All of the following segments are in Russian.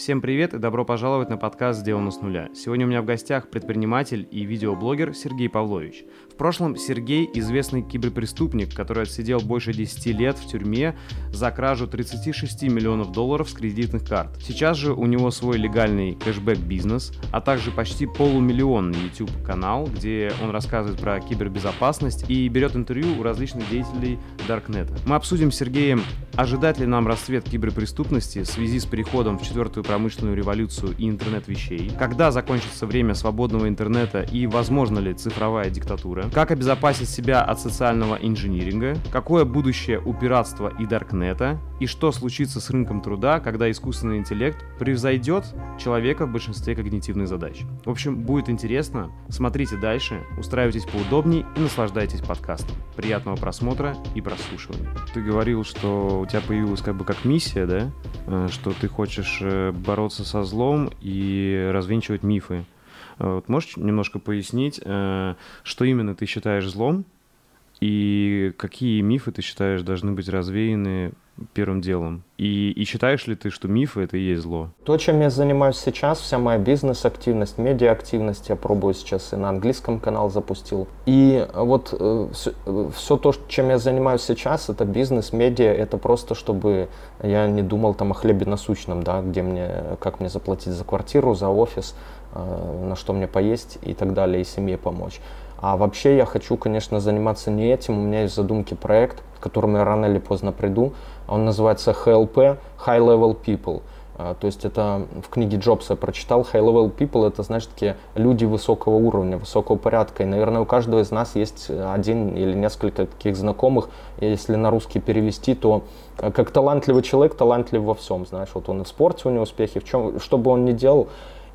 Всем привет и добро пожаловать на подкаст «Сделано с нуля». Сегодня у меня в гостях предприниматель и видеоблогер Сергей Павлович. В прошлом Сергей – известный киберпреступник, который отсидел больше 10 лет в тюрьме за кражу 36 миллионов долларов с кредитных карт. Сейчас же у него свой легальный кэшбэк-бизнес, а также почти полумиллионный YouTube-канал, где он рассказывает про кибербезопасность и берет интервью у различных деятелей Даркнета. Мы обсудим с Сергеем, ожидать ли нам расцвет киберпреступности в связи с переходом в четвертую промышленную революцию и интернет вещей, когда закончится время свободного интернета и возможно ли цифровая диктатура, как обезопасить себя от социального инжиниринга, какое будущее у пиратства и даркнета, и что случится с рынком труда, когда искусственный интеллект превзойдет человека в большинстве когнитивных задач. В общем, будет интересно, смотрите дальше, устраивайтесь поудобнее и наслаждайтесь подкастом. Приятного просмотра и прослушивания. Ты говорил, что у тебя появилась как бы как миссия, да? Э, что ты хочешь э, бороться со злом и развенчивать мифы. Э, вот можешь немножко пояснить, что именно ты считаешь злом и какие мифы ты считаешь должны быть развеяны первым делом? И, и считаешь ли ты, что мифы — это и есть зло? То, чем я занимаюсь сейчас, вся моя бизнес-активность, медиа-активность, я пробую сейчас и на английском канал запустил. И вот э, все, все то, чем я занимаюсь сейчас, это бизнес, медиа, это просто, чтобы я не думал там о хлебе насущном, да, где мне, как мне заплатить за квартиру, за офис, э, на что мне поесть и так далее, и семье помочь. А вообще я хочу, конечно, заниматься не этим. У меня есть задумки проект, к которому я рано или поздно приду. Он называется HLP, High Level People. А, то есть это в книге Джобса прочитал. High Level People это, знаешь, такие люди высокого уровня, высокого порядка. И, наверное, у каждого из нас есть один или несколько таких знакомых. Если на русский перевести, то э, как талантливый человек, талантлив во всем. Знаешь, вот он и в спорте у него успехи, в чем, что бы он ни делал,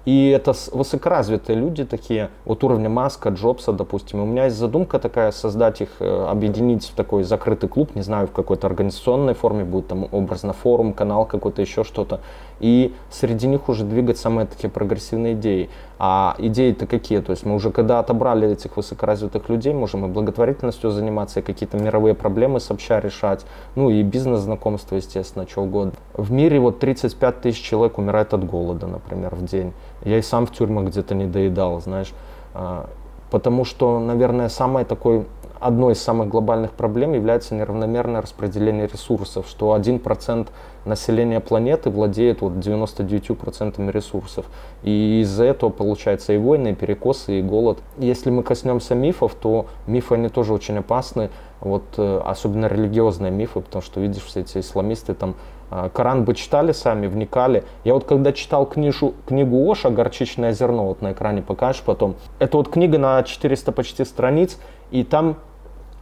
и это высокоразвитые люди такие, вот уровня Маска, Джобса, допустим. И у меня есть задумка такая, создать их, э, объединить в такой закрытый клуб, не знаю, в какой-то организационной форме, будет там образно форум, канал какой-то, еще что-то. И среди них уже двигать самые такие прогрессивные идеи. А идеи-то какие? То есть мы уже когда отобрали этих высокоразвитых людей, можем и благотворительностью заниматься, и какие-то мировые проблемы сообща решать, ну и бизнес-знакомства, естественно, что угодно. В мире вот 35 тысяч человек умирает от голода, например, в день. Я и сам в тюрьмах где-то не доедал, знаешь. А, потому что, наверное, самой такой, одной из самых глобальных проблем является неравномерное распределение ресурсов, что 1% населения планеты владеет вот 99% ресурсов. И из-за этого получается и войны, и перекосы, и голод. Если мы коснемся мифов, то мифы, они тоже очень опасны, вот, э, особенно религиозные мифы, потому что, видишь, все эти исламисты там а, Коран бы читали сами, вникали. Я вот когда читал книжу, книгу Оша «Горчичное зерно», вот на экране покажешь потом, это вот книга на 400 почти страниц, и там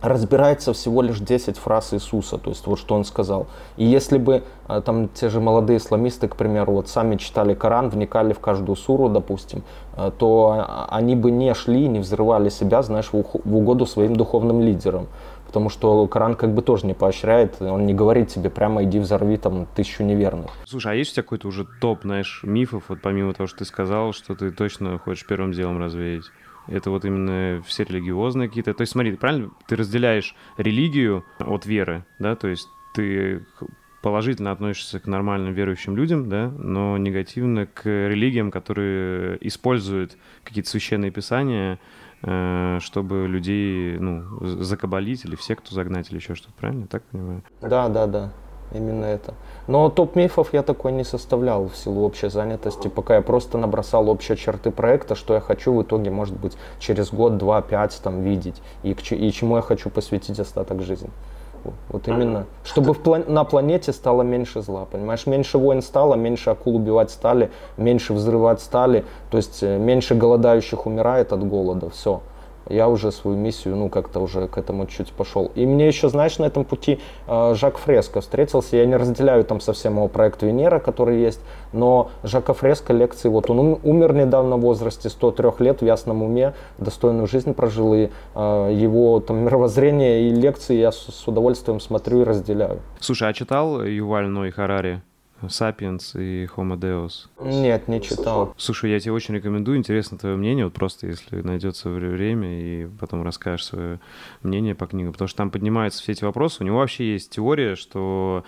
разбирается всего лишь 10 фраз Иисуса, то есть вот что он сказал. И если бы а, там те же молодые исламисты, к примеру, вот сами читали Коран, вникали в каждую суру, допустим, а, то они бы не шли, не взрывали себя, знаешь, в угоду своим духовным лидерам потому что Коран как бы тоже не поощряет, он не говорит тебе прямо иди взорви там тысячу неверных. Слушай, а есть у тебя какой-то уже топ, знаешь, мифов, вот помимо того, что ты сказал, что ты точно хочешь первым делом развеять? Это вот именно все религиозные какие-то. То есть смотри, правильно, ты разделяешь религию от веры, да, то есть ты положительно относишься к нормальным верующим людям, да, но негативно к религиям, которые используют какие-то священные писания Э, чтобы людей ну, закабалить или в секту загнать или еще что-то, правильно? Так понимаю? Да, да, да. Именно это. Но топ мифов я такой не составлял в силу общей занятости, пока я просто набросал общие черты проекта, что я хочу в итоге, может быть, через год, два, пять там видеть, и, и чему я хочу посвятить остаток жизни. Вот именно. Чтобы в план- на планете стало меньше зла, понимаешь? Меньше войн стало, меньше акул убивать стали, меньше взрывать стали, то есть э, меньше голодающих умирает от голода, все я уже свою миссию, ну, как-то уже к этому чуть пошел. И мне еще, знаешь, на этом пути э, Жак Фреско встретился. Я не разделяю там совсем его проект Венера, который есть, но Жака Фреско лекции, вот он умер недавно в возрасте 103 лет в ясном уме, достойную жизнь прожил, и э, его там мировоззрение и лекции я с, с удовольствием смотрю и разделяю. Слушай, а читал Юваль Ной Харари? Сапиенс и Homo Deus? Нет, не читал. Слушай, я тебе очень рекомендую, интересно твое мнение, вот просто если найдется время и потом расскажешь свое мнение по книгам, потому что там поднимаются все эти вопросы. У него вообще есть теория, что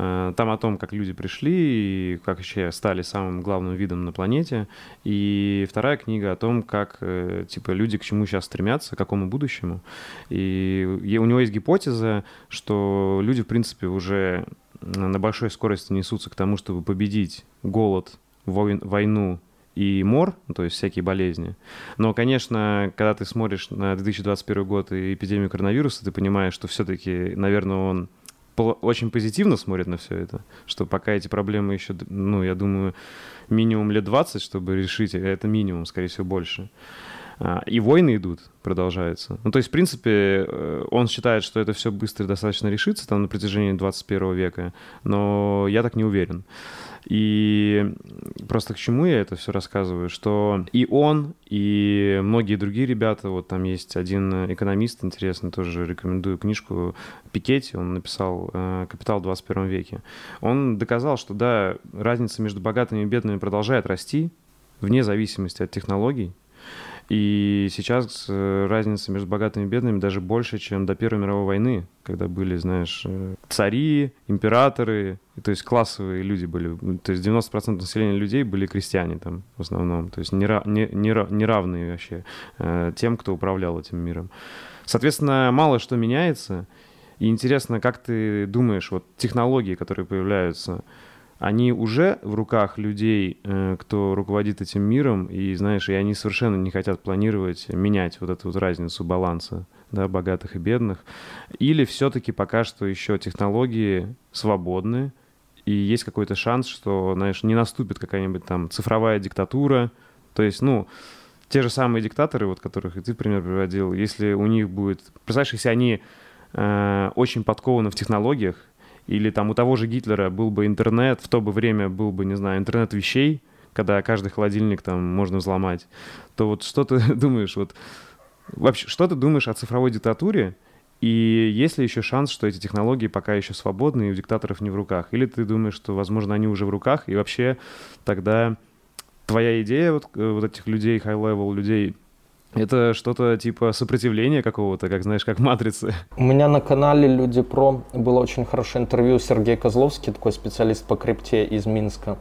Э, там о том, как люди пришли и как вообще стали самым главным видом на планете. И вторая книга о том, как э, типа люди к чему сейчас стремятся, к какому будущему. И у него есть гипотеза, что люди, в принципе, уже на большой скорости несутся к тому, чтобы победить голод, войну и мор, ну, то есть всякие болезни. Но, конечно, когда ты смотришь на 2021 год и эпидемию коронавируса, ты понимаешь, что все-таки, наверное, он очень позитивно смотрит на все это, что пока эти проблемы еще, ну, я думаю, минимум лет 20, чтобы решить, а это минимум, скорее всего, больше. А, и войны идут, продолжаются. Ну, то есть, в принципе, э, он считает, что это все быстро достаточно решится там на протяжении 21 века, но я так не уверен. И просто к чему я это все рассказываю, что и он, и многие другие ребята, вот там есть один экономист интересный, тоже рекомендую книжку Пикетти, он написал э, «Капитал в 21 веке». Он доказал, что да, разница между богатыми и бедными продолжает расти, вне зависимости от технологий, и сейчас э, разница между богатыми и бедными даже больше, чем до Первой мировой войны, когда были, знаешь, э, цари, императоры, то есть классовые люди были. То есть 90% населения людей были крестьяне там в основном. То есть нера, не, не, неравные вообще э, тем, кто управлял этим миром. Соответственно, мало что меняется. И интересно, как ты думаешь, вот технологии, которые появляются, они уже в руках людей, э, кто руководит этим миром, и, знаешь, и они совершенно не хотят планировать менять вот эту вот разницу баланса, да, богатых и бедных. Или все-таки пока что еще технологии свободны, и есть какой-то шанс, что, знаешь, не наступит какая-нибудь там цифровая диктатура. То есть, ну, те же самые диктаторы, вот которых и ты, пример, приводил, если у них будет... Представляешь, если они э, очень подкованы в технологиях, или там у того же Гитлера был бы интернет, в то бы время был бы, не знаю, интернет вещей, когда каждый холодильник там можно взломать, то вот что ты думаешь, вот вообще, что ты думаешь о цифровой диктатуре, и есть ли еще шанс, что эти технологии пока еще свободны и у диктаторов не в руках? Или ты думаешь, что, возможно, они уже в руках, и вообще тогда твоя идея вот, э, вот этих людей, high-level людей, это что-то типа сопротивления какого-то, как знаешь, как матрицы. У меня на канале Люди Про было очень хорошее интервью Сергей Козловский, такой специалист по крипте из Минска.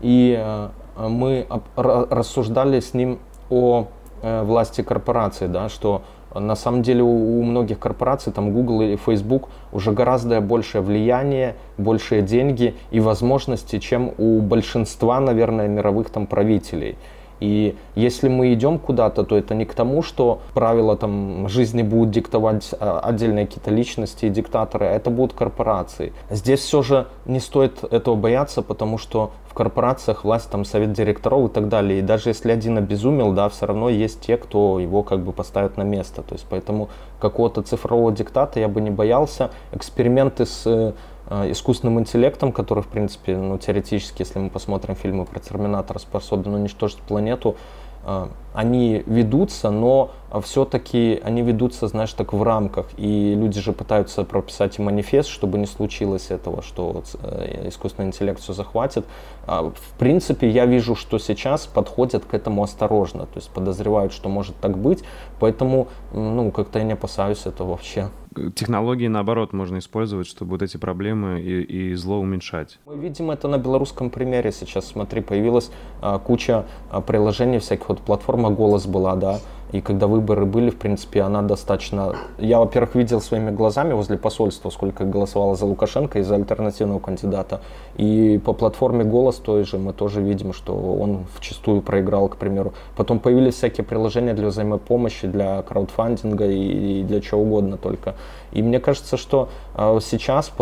И э, мы рассуждали с ним о э, власти корпорации, да, что на самом деле у, многих корпораций, там Google и Facebook, уже гораздо большее влияние, большие деньги и возможности, чем у большинства, наверное, мировых там правителей. И если мы идем куда-то, то это не к тому, что правила там жизни будут диктовать а, отдельные какие-то личности и диктаторы, а это будут корпорации. Здесь все же не стоит этого бояться, потому что в корпорациях власть, там, совет директоров и так далее. И даже если один обезумел, да, все равно есть те, кто его как бы поставит на место. То есть поэтому какого-то цифрового диктата я бы не боялся. Эксперименты с Э, искусственным интеллектом, который, в принципе, ну, теоретически, если мы посмотрим фильмы про Терминатора, способен уничтожить планету, э, они ведутся, но все-таки они ведутся, знаешь, так в рамках. И люди же пытаются прописать манифест, чтобы не случилось этого, что э, искусственный интеллект все захватит. А, в принципе, я вижу, что сейчас подходят к этому осторожно, то есть подозревают, что может так быть, поэтому, ну, как-то я не опасаюсь этого вообще. Технологии, наоборот, можно использовать, чтобы вот эти проблемы и, и зло уменьшать. Мы видим это на белорусском примере сейчас. Смотри, появилась а, куча а, приложений всяких, вот платформа «Голос» была, да, и когда выборы были, в принципе, она достаточно... Я, во-первых, видел своими глазами возле посольства, сколько голосовало за Лукашенко и за альтернативного кандидата. И по платформе «Голос» той же мы тоже видим, что он вчастую проиграл, к примеру. Потом появились всякие приложения для взаимопомощи, для краудфандинга и, для чего угодно только. И мне кажется, что э, сейчас,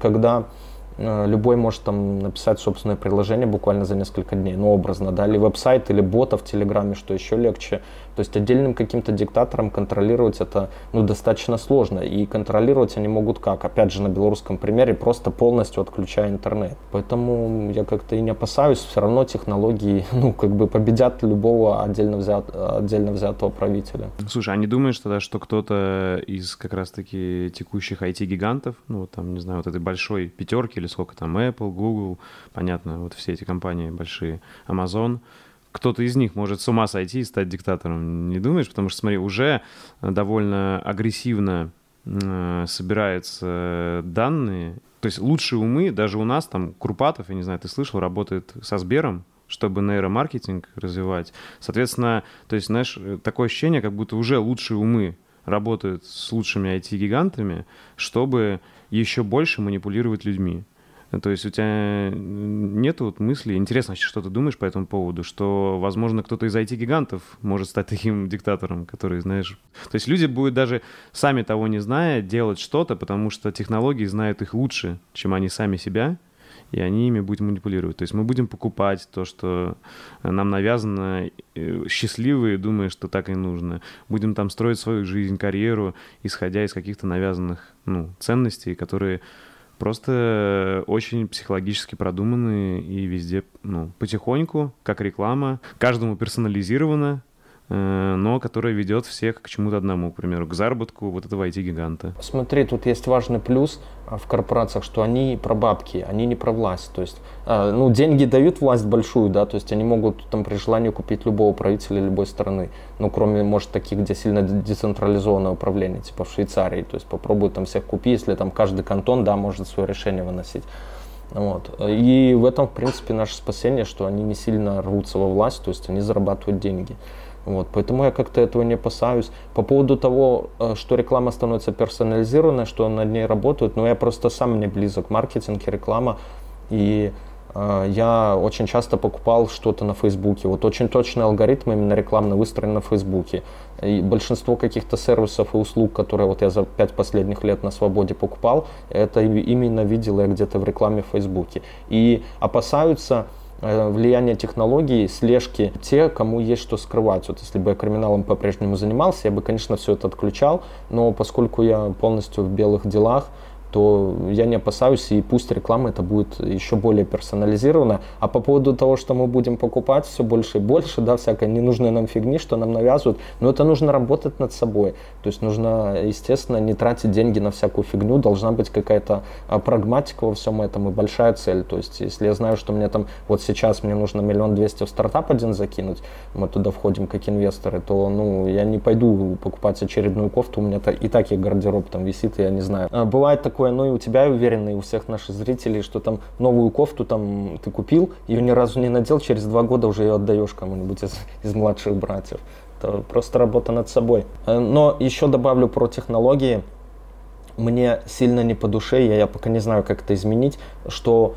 когда Э, любой может там написать собственное приложение буквально за несколько дней, ну образно, да, или веб-сайт, или бота в Телеграме, что еще легче. То есть отдельным каким-то диктатором контролировать это ну, достаточно сложно. И контролировать они могут как? Опять же, на белорусском примере, просто полностью отключая интернет. Поэтому я как-то и не опасаюсь, все равно технологии, ну, как бы победят любого отдельно, взят, отдельно взятого правителя. Слушай, а не думаешь тогда, что кто-то из как раз-таки текущих IT-гигантов, ну, там, не знаю, вот этой большой пятерки или сколько там, Apple, Google, понятно, вот все эти компании большие, Amazon, кто-то из них может с ума сойти и стать диктатором. Не думаешь? Потому что, смотри, уже довольно агрессивно э, собираются данные То есть лучшие умы, даже у нас, там, Крупатов, я не знаю, ты слышал, работает со Сбером, чтобы нейромаркетинг развивать. Соответственно, то есть, знаешь, такое ощущение, как будто уже лучшие умы работают с лучшими IT-гигантами, чтобы еще больше манипулировать людьми. То есть у тебя нет вот мысли, интересно, что ты думаешь по этому поводу, что, возможно, кто-то из IT-гигантов может стать таким диктатором, который, знаешь... То есть люди будут даже, сами того не зная, делать что-то, потому что технологии знают их лучше, чем они сами себя, и они ими будут манипулировать. То есть мы будем покупать то, что нам навязано, э, счастливые, думая, что так и нужно. Будем там строить свою жизнь, карьеру, исходя из каких-то навязанных ну, ценностей, которые просто очень психологически продуманные и везде, ну, потихоньку, как реклама, каждому персонализировано, Э, но которая ведет всех к чему-то одному, к примеру, к заработку вот этого IT-гиганта. Смотри, тут есть важный плюс а, в корпорациях, что они про бабки, они не про власть. То есть, а, ну, деньги дают власть большую, да, то есть они могут там при желании купить любого правителя любой страны, ну, кроме, может, таких, где сильно децентрализованное управление, типа в Швейцарии, то есть попробуй там всех купи, если там каждый кантон, да, может свое решение выносить. Вот. И в этом, в принципе, наше спасение, что они не сильно рвутся во власть, то есть они зарабатывают деньги. Вот, поэтому я как-то этого не опасаюсь. По поводу того, э, что реклама становится персонализированной, что над ней работают, но ну, я просто сам не близок маркетинг и реклама. И э, я очень часто покупал что-то на Фейсбуке. Вот очень точный алгоритм именно рекламно выстроен на Фейсбуке. И большинство каких-то сервисов и услуг, которые вот я за пять последних лет на свободе покупал, это именно видел я где-то в рекламе в Фейсбуке. И опасаются влияние технологий, слежки, те, кому есть что скрывать. Вот если бы я криминалом по-прежнему занимался, я бы, конечно, все это отключал, но поскольку я полностью в белых делах, то я не опасаюсь, и пусть реклама это будет еще более персонализирована. А по поводу того, что мы будем покупать все больше и больше, да, всякой ненужной нам фигни, что нам навязывают, но это нужно работать над собой. То есть нужно, естественно, не тратить деньги на всякую фигню, должна быть какая-то а, прагматика во всем этом и большая цель. То есть если я знаю, что мне там, вот сейчас мне нужно миллион двести в стартап один закинуть, мы туда входим как инвесторы, то, ну, я не пойду покупать очередную кофту, у меня и так и гардероб там висит, и я не знаю. А, бывает такое такое, ну и у тебя, я уверен, и у всех наших зрителей, что там новую кофту там ты купил, ее ни разу не надел, через два года уже ее отдаешь кому-нибудь из, из младших братьев. Это просто работа над собой. Э, но еще добавлю про технологии. Мне сильно не по душе, я, я пока не знаю, как это изменить, что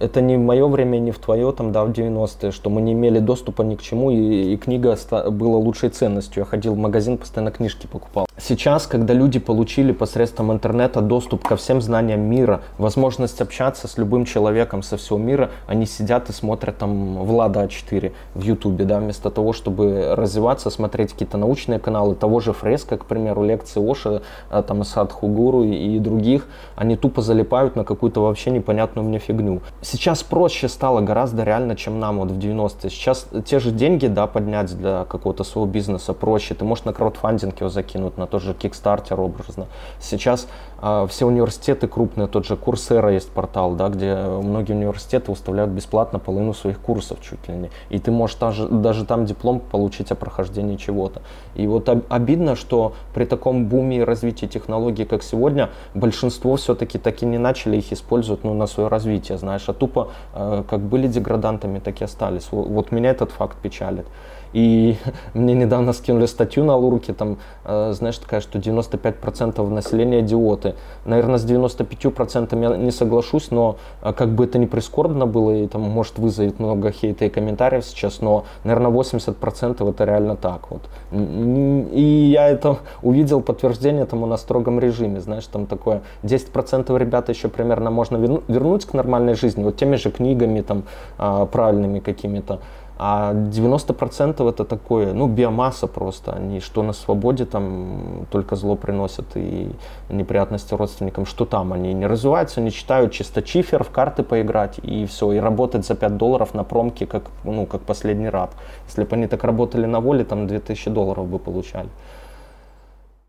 это не мое время, не в твое, там, да, в 90-е, что мы не имели доступа ни к чему, и, и книга была лучшей ценностью. Я ходил в магазин, постоянно книжки покупал. Сейчас, когда люди получили посредством интернета доступ ко всем знаниям мира, возможность общаться с любым человеком со всего мира, они сидят и смотрят там Влада А4 в Ютубе, да, вместо того, чтобы развиваться, смотреть какие-то научные каналы, того же Фреска, к примеру, лекции Оша, а, там, Садхугуру и, и других, они тупо залипают на какую-то вообще непонятную мне фигню фигню. Сейчас проще стало гораздо реально, чем нам вот в 90-е. Сейчас те же деньги, да, поднять для какого-то своего бизнеса проще. Ты можешь на краудфандинг его закинуть, на тот же Kickstarter образно. Сейчас э, все университеты крупные, тот же Курсера есть портал, да, где многие университеты выставляют бесплатно половину своих курсов чуть ли не. И ты можешь даже, даже там диплом получить о прохождении чего-то. И вот обидно, что при таком буме и развитии технологий, как сегодня, большинство все-таки так и не начали их использовать ну, на свое развитие развития, знаешь, а тупо э, как были деградантами, так и остались. Вот меня этот факт печалит. И мне недавно скинули статью на Лурке, там, э, знаешь, такая, что 95% населения идиоты. Наверное, с 95% я не соглашусь, но э, как бы это ни прискорбно было, и там, может, вызовет много хейта и комментариев сейчас, но, наверное, 80% это реально так вот. И я это увидел подтверждение тому на строгом режиме, знаешь, там такое, 10% ребят еще примерно можно вернуть к нормальной жизни, вот теми же книгами, там, а, правильными какими-то, а 90% это такое, ну, биомасса просто. Они что на свободе там только зло приносят и неприятности родственникам, что там. Они не развиваются, не читают чисто чифер, в карты поиграть и все. И работать за 5 долларов на промке, как, ну, как последний раб. Если бы они так работали на воле, там 2000 долларов бы получали.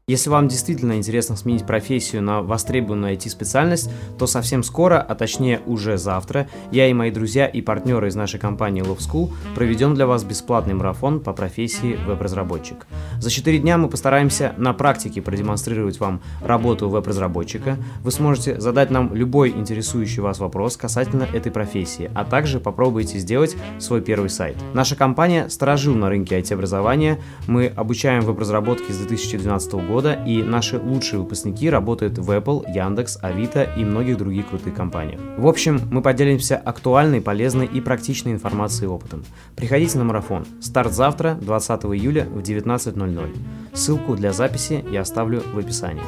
Если вам действительно интересно сменить профессию на востребованную IT-специальность, то совсем скоро, а точнее уже завтра, я и мои друзья и партнеры из нашей компании Love School проведем для вас бесплатный марафон по профессии веб-разработчик. За 4 дня мы постараемся на практике продемонстрировать вам работу веб-разработчика. Вы сможете задать нам любой интересующий вас вопрос касательно этой профессии, а также попробуйте сделать свой первый сайт. Наша компания сторожил на рынке IT-образования. Мы обучаем веб-разработке с 2012 года года, и наши лучшие выпускники работают в Apple, Яндекс, Авито и многих других крутых компаниях. В общем, мы поделимся актуальной, полезной и практичной информацией и опытом. Приходите на марафон. Старт завтра, 20 июля в 19.00. Ссылку для записи я оставлю в описании.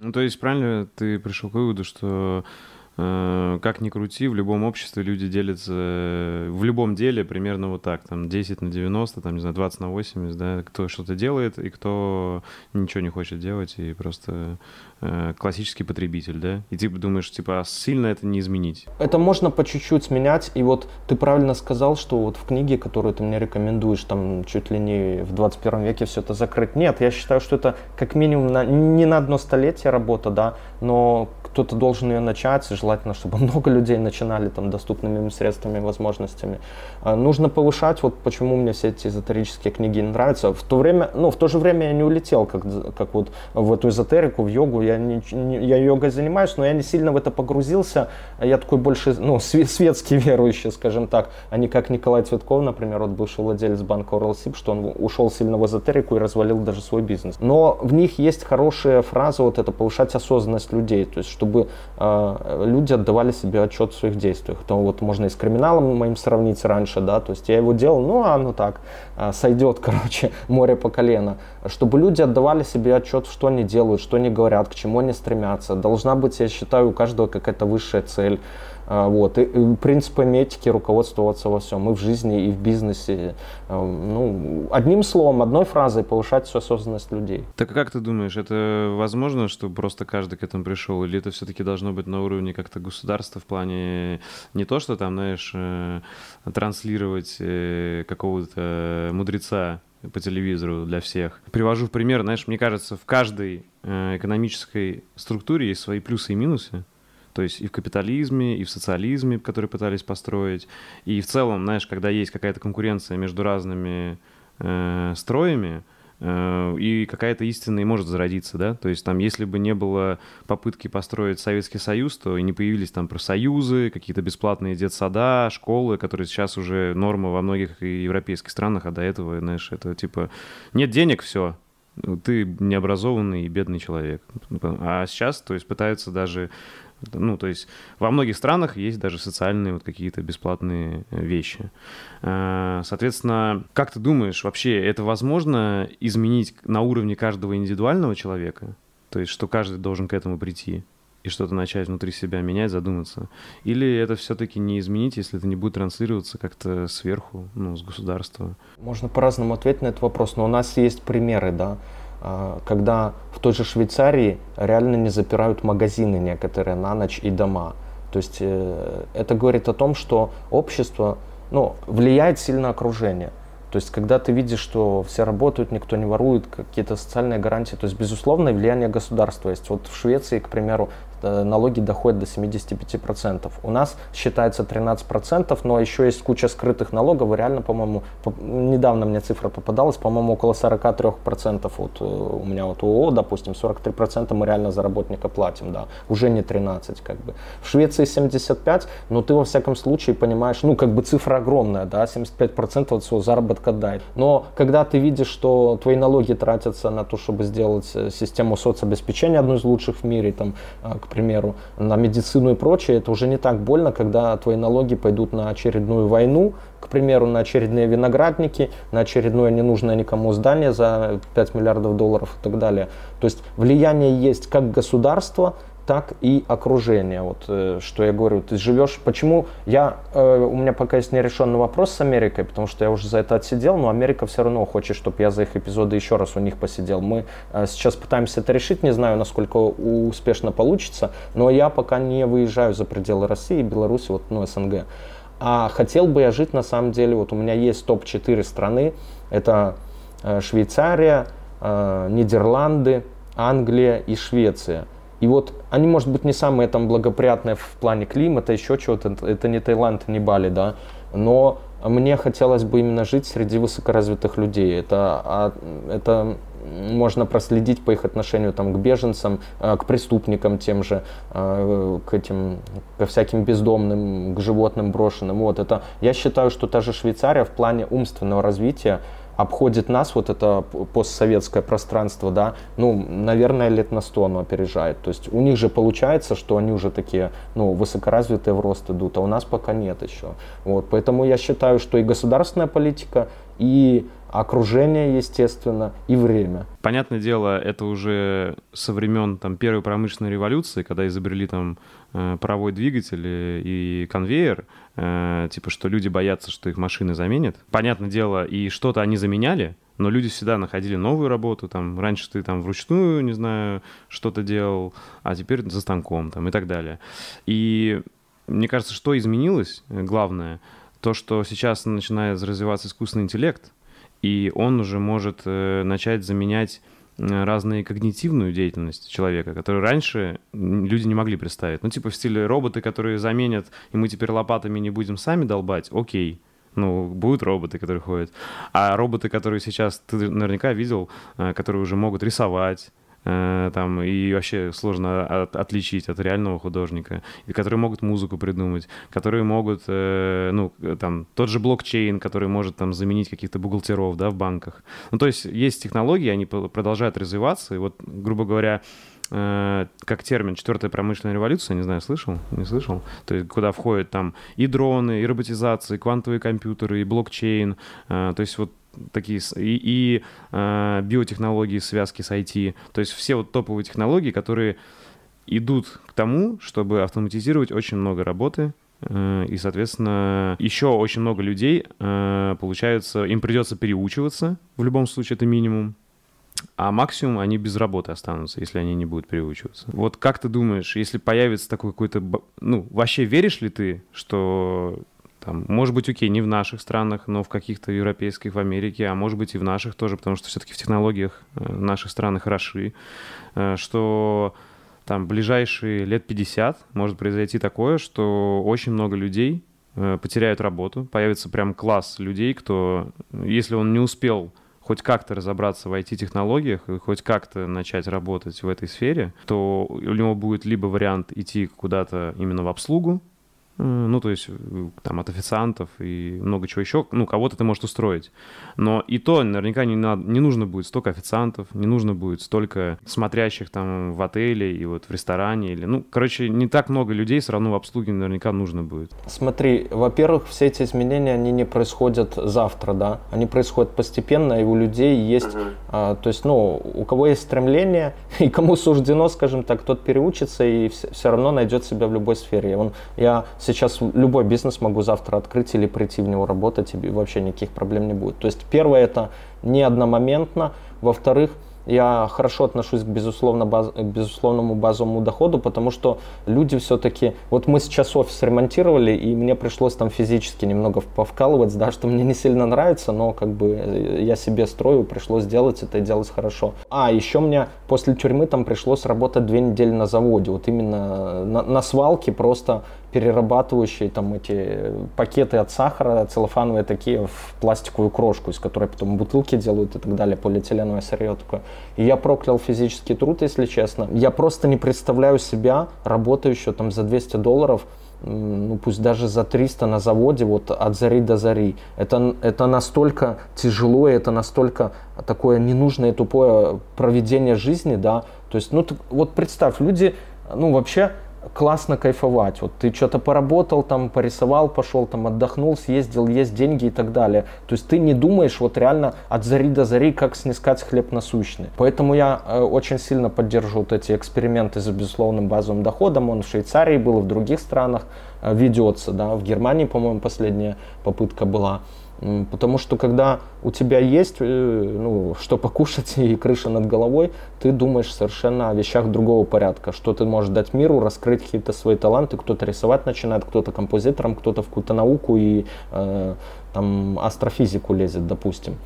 Ну, то есть, правильно ты пришел к выводу, что как ни крути, в любом обществе люди делятся э, в любом деле примерно вот так, там 10 на 90, там, не знаю, 20 на 80, да, кто что-то делает и кто ничего не хочет делать и просто э, классический потребитель, да, и ты думаешь, типа, а сильно это не изменить? Это можно по чуть-чуть менять, и вот ты правильно сказал, что вот в книге, которую ты мне рекомендуешь, там чуть ли не в 21 веке все это закрыть. Нет, я считаю, что это как минимум на, не на одно столетие работа, да, но кто-то должен ее начать, желательно, чтобы много людей начинали там доступными им средствами, возможностями. А, нужно повышать, вот почему мне все эти эзотерические книги нравятся. В то время, ну, в то же время я не улетел, как, как вот в эту эзотерику, в йогу. Я, не, не, я йогой занимаюсь, но я не сильно в это погрузился. Я такой больше, ну, светский верующий, скажем так, а не как Николай Цветков, например, вот бывший владелец банка Уралсиб, что он ушел сильно в эзотерику и развалил даже свой бизнес. Но в них есть хорошая фраза, вот это повышать осознанность людей, то есть чтобы э, люди отдавали себе отчет в своих действиях. То вот можно и с криминалом моим сравнить раньше, да, то есть я его делал, ну, а ну так, э, сойдет, короче, море по колено. Чтобы люди отдавали себе отчет, что они делают, что они говорят, к чему они стремятся. Должна быть, я считаю, у каждого какая-то высшая цель. А, вот. И, и принципами этики руководствоваться во всем, и в жизни, и в бизнесе. А, ну, одним словом, одной фразой повышать всю осознанность людей. Так а как ты думаешь, это возможно, чтобы просто каждый к этому пришел? Или это все-таки должно быть на уровне как-то государства в плане не то, что там, знаешь, э, транслировать э, какого-то мудреца по телевизору для всех. Привожу в пример, знаешь, мне кажется, в каждой э, экономической структуре есть свои плюсы и минусы. То есть и в капитализме, и в социализме, который пытались построить. И в целом, знаешь, когда есть какая-то конкуренция между разными э, строями, и какая-то истина и может зародиться, да, то есть там, если бы не было попытки построить Советский Союз, то и не появились там профсоюзы, какие-то бесплатные детсада, школы, которые сейчас уже норма во многих европейских странах, а до этого, знаешь, это типа нет денег, все, ты необразованный и бедный человек. А сейчас, то есть, пытаются даже ну, то есть во многих странах есть даже социальные вот какие-то бесплатные э, вещи. Э, соответственно, как ты думаешь, вообще это возможно изменить на уровне каждого индивидуального человека? То есть что каждый должен к этому прийти? и что-то начать внутри себя менять, задуматься? Или это все-таки не изменить, если это не будет транслироваться как-то сверху, ну, с государства? Можно по-разному ответить на этот вопрос, но у нас есть примеры, да. А, когда в той же Швейцарии реально не запирают магазины некоторые на ночь и дома. То есть э, это говорит о том, что общество ну, влияет сильно окружение. То есть, когда ты видишь, что все работают, никто не ворует, какие-то социальные гарантии, то есть, безусловно, влияние государства есть. Вот в Швеции, к примеру, налоги доходят до 75%. У нас считается 13%, но еще есть куча скрытых налогов. И реально, по-моему, по недавно мне цифра попадалась, по-моему, около 43%. Вот э, у меня вот ООО, допустим, 43% мы реально за работника платим, да, уже не 13 как бы. В Швеции 75, но ты во всяком случае понимаешь, ну как бы цифра огромная, да, 75% от своего заработка дает. Но когда ты видишь, что твои налоги тратятся на то, чтобы сделать э, систему соцобеспечения одну из лучших в мире, там, к примеру, на медицину и прочее, это уже не так больно, когда твои налоги пойдут на очередную войну, к примеру, на очередные виноградники, на очередное ненужное никому здание за 5 миллиардов долларов и так далее. То есть влияние есть как государства, так и окружение. Вот э, что я говорю, ты живешь. Почему я э, у меня пока есть нерешенный вопрос с Америкой, потому что я уже за это отсидел, но Америка все равно хочет, чтобы я за их эпизоды еще раз у них посидел. Мы э, сейчас пытаемся это решить, не знаю, насколько успешно получится, но я пока не выезжаю за пределы России Беларуси, вот ну СНГ. А хотел бы я жить на самом деле, вот у меня есть топ-4 страны, это Швейцария, Нидерланды, Англия и Швеция. И вот они, может быть, не самые там благоприятные в плане климата, еще чего-то, это не Таиланд, не Бали, да, но мне хотелось бы именно жить среди высокоразвитых людей. Это, а, это можно проследить по их отношению там, к беженцам, э, к преступникам тем же, э, к этим, ко всяким бездомным, к животным брошенным. Вот это, я считаю, что та же Швейцария в плане умственного развития обходит нас, вот это постсоветское пространство, да, ну, наверное, лет на сто оно опережает. То есть у них же получается, что они уже такие, ну, высокоразвитые в рост идут, а у нас пока нет еще. Вот, поэтому я считаю, что и государственная политика, и окружение, естественно, и время. Понятное дело, это уже со времен там, первой промышленной революции, когда изобрели там паровой двигатель и конвейер, э, типа что люди боятся, что их машины заменят. Понятное дело, и что-то они заменяли, но люди всегда находили новую работу, там, раньше ты там вручную, не знаю, что-то делал, а теперь за станком, там, и так далее. И мне кажется, что изменилось, э, главное, то, что сейчас начинает развиваться искусственный интеллект, и он уже может э, начать заменять э, разные когнитивную деятельность человека, которую раньше люди не могли представить. Ну, типа в стиле роботы, которые заменят, и мы теперь лопатами не будем сами долбать, окей. Ну, будут роботы, которые ходят. А роботы, которые сейчас, ты наверняка видел, э, которые уже могут рисовать, Э, там, и вообще сложно от, отличить от реального художника, и которые могут музыку придумать, которые могут, э, ну, там, тот же блокчейн, который может там заменить каких-то бухгалтеров, да, в банках. Ну, то есть есть технологии, они продолжают развиваться, и вот, грубо говоря, э, как термин четвертая промышленная революция, не знаю, слышал, не слышал, то есть куда входят там и дроны, и роботизация, и квантовые компьютеры, и блокчейн, то есть вот такие и, и э, биотехнологии, связки с IT. То есть все вот топовые технологии, которые идут к тому, чтобы автоматизировать очень много работы, э, и, соответственно, еще очень много людей, э, получается, им придется переучиваться, в любом случае это минимум, а максимум они без работы останутся, если они не будут переучиваться. Вот как ты думаешь, если появится такой какой-то... Ну, вообще веришь ли ты, что там, может быть, окей, не в наших странах, но в каких-то европейских, в Америке, а может быть и в наших тоже, потому что все-таки в технологиях э, наших стран хороши, э, что там ближайшие лет 50 может произойти такое, что очень много людей э, потеряют работу, появится прям класс людей, кто, если он не успел хоть как-то разобраться в IT-технологиях и хоть как-то начать работать в этой сфере, то у него будет либо вариант идти куда-то именно в обслугу, ну, то есть э, там от официантов и много чего еще, ну, кого-то ты можешь устроить. Но и то наверняка не, надо, не нужно будет столько официантов, не нужно будет столько смотрящих там в отеле и вот в ресторане. Или, ну, короче, не так много людей все равно в обслуге наверняка нужно будет. Смотри, во-первых, все эти изменения, они не происходят завтра, да, они происходят постепенно, и у людей есть, uh-huh. а, то есть, ну, у кого есть стремление, и кому суждено, скажем так, тот переучится и все, все равно найдет себя в любой сфере. Он, я сейчас любой бизнес могу завтра открыть или прийти в него работать, и вообще никаких проблем не будет. То есть первое это не одномоментно, во-вторых, я хорошо отношусь к, безусловно, баз, к безусловному базовому доходу, потому что люди все-таки... Вот мы сейчас офис ремонтировали, и мне пришлось там физически немного повкалывать, да, что мне не сильно нравится, но как бы э, я себе строю, пришлось сделать это и делать хорошо. А, еще мне после тюрьмы там пришлось работать две недели на заводе, вот именно на, на свалке просто перерабатывающие там эти пакеты от сахара, целлофановые такие, в пластиковую крошку, из которой потом бутылки делают и так далее, полиэтиленовое сырье такое. И я проклял физический труд, если честно. Я просто не представляю себя работающего там за 200 долларов, ну пусть даже за 300 на заводе, вот от зари до зари. Это, это настолько тяжело, это настолько такое ненужное тупое проведение жизни, да. То есть, ну, ты, вот представь, люди, ну, вообще классно кайфовать. Вот ты что-то поработал, там, порисовал, пошел, там, отдохнул, съездил, есть деньги и так далее. То есть ты не думаешь вот реально от зари до зари, как снискать хлеб насущный. Поэтому я э, очень сильно поддержу вот эти эксперименты за безусловным базовым доходом. Он в Швейцарии был, в других странах э, ведется, да, в Германии, по-моему, последняя попытка была. Потому что когда у тебя есть э, ну, что покушать и крыша над головой, ты думаешь совершенно о вещах другого порядка, что ты можешь дать миру, раскрыть какие-то свои таланты, кто-то рисовать начинает, кто-то композитором, кто-то в какую-то науку и э, там астрофизику лезет, допустим.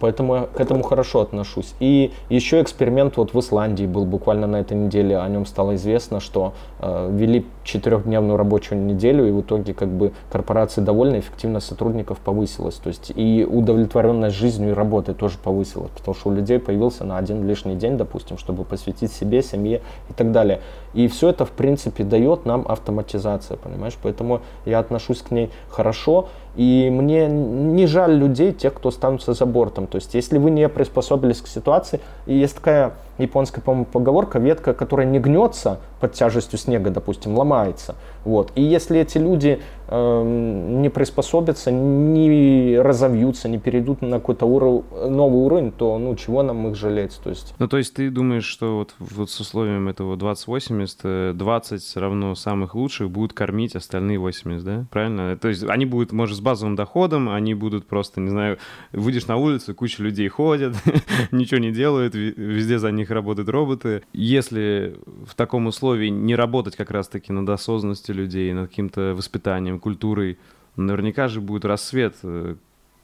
Поэтому я к этому хорошо отношусь. И еще эксперимент вот в Исландии был буквально на этой неделе, о нем стало известно, что э, ввели четырехдневную рабочую неделю, и в итоге как бы корпорации довольны, эффективность сотрудников повысилась. То есть и удовлетворенность жизнью и работой тоже повысилась, потому что у людей появился на один лишний день, допустим, чтобы посвятить себе, семье и так далее. И все это, в принципе, дает нам автоматизация, понимаешь? Поэтому я отношусь к ней хорошо. И мне не жаль людей, тех, кто останутся за бортом. То есть, если вы не приспособились к ситуации, и есть такая японская, по-моему, поговорка, ветка, которая не гнется под тяжестью снега, допустим, ломается. Вот. И если эти люди э, не приспособятся, не разовьются, не перейдут на какой-то уров... новый уровень, то ну чего нам их жалеть? То есть... Ну, то есть ты думаешь, что вот, вот с условием этого 20-80, 20 равно самых лучших будут кормить остальные 80, да? Правильно? То есть они будут, может, с базовым доходом, они будут просто, не знаю, выйдешь на улицу, куча людей ходят, ничего не делают, везде за них них работают роботы. Если в таком условии не работать как раз-таки над осознанностью людей, над каким-то воспитанием, культурой, наверняка же будет рассвет э,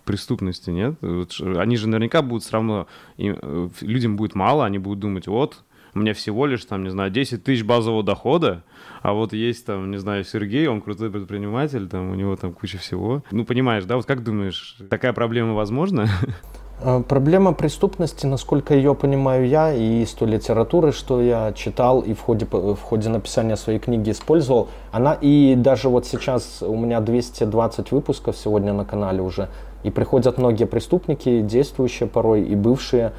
преступности, нет? Они же наверняка будут все равно, э, людям будет мало, они будут думать, вот, у меня всего лишь, там, не знаю, 10 тысяч базового дохода, а вот есть там, не знаю, Сергей, он крутой предприниматель, там, у него там куча всего. Ну, понимаешь, да, вот как думаешь, такая проблема возможна? Э, проблема преступности, насколько ее понимаю я, и из той литературы, что я читал и в ходе, в ходе написания своей книги использовал, она и даже вот сейчас у меня 220 выпусков сегодня на канале уже, и приходят многие преступники, действующие порой и бывшие,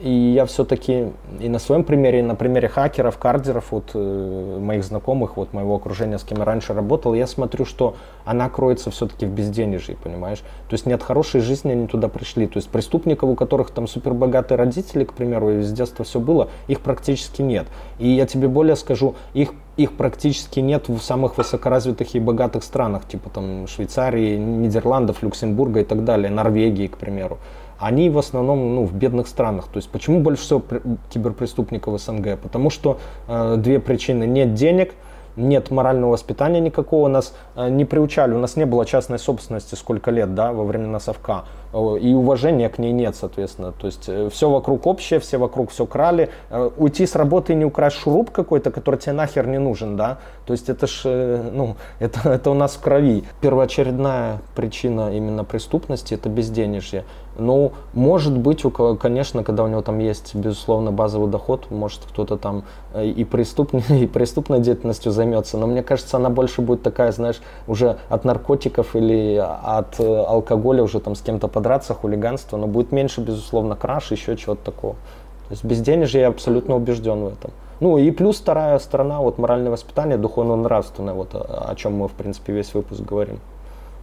и я все-таки и на своем примере, и на примере хакеров, кардеров, вот э, моих знакомых, вот моего окружения, с кем я раньше работал, я смотрю, что она кроется все-таки в безденежье, понимаешь? То есть нет хорошей жизни, они туда пришли. То есть преступников, у которых там супербогатые родители, к примеру, и с детства все было, их практически нет. И я тебе более скажу, их их практически нет в самых высокоразвитых и богатых странах, типа там Швейцарии, Нидерландов, Люксембурга и так далее, Норвегии, к примеру они в основном ну, в бедных странах. То есть почему больше всего киберпреступников в СНГ? Потому что э, две причины. Нет денег, нет морального воспитания никакого, нас э, не приучали, у нас не было частной собственности сколько лет, да, во времена совка, и уважения к ней нет, соответственно, то есть э, все вокруг общее, все вокруг все крали, э, уйти с работы и не украсть шуруп какой-то, который тебе нахер не нужен, да, то есть это ж, ну, это, это у нас в крови. Первоочередная причина именно преступности это безденежье. Ну, может быть, у кого, конечно, когда у него там есть, безусловно, базовый доход, может кто-то там и, преступной, и преступной деятельностью займется, но мне кажется, она больше будет такая, знаешь, уже от наркотиков или от э, алкоголя уже там с кем-то подраться, хулиганство, но будет меньше, безусловно, краш, еще чего-то такого. То есть безденежье я абсолютно убежден в этом. Ну и плюс вторая сторона, вот моральное воспитание, духовно-нравственное, вот о чем мы, в принципе, весь выпуск говорим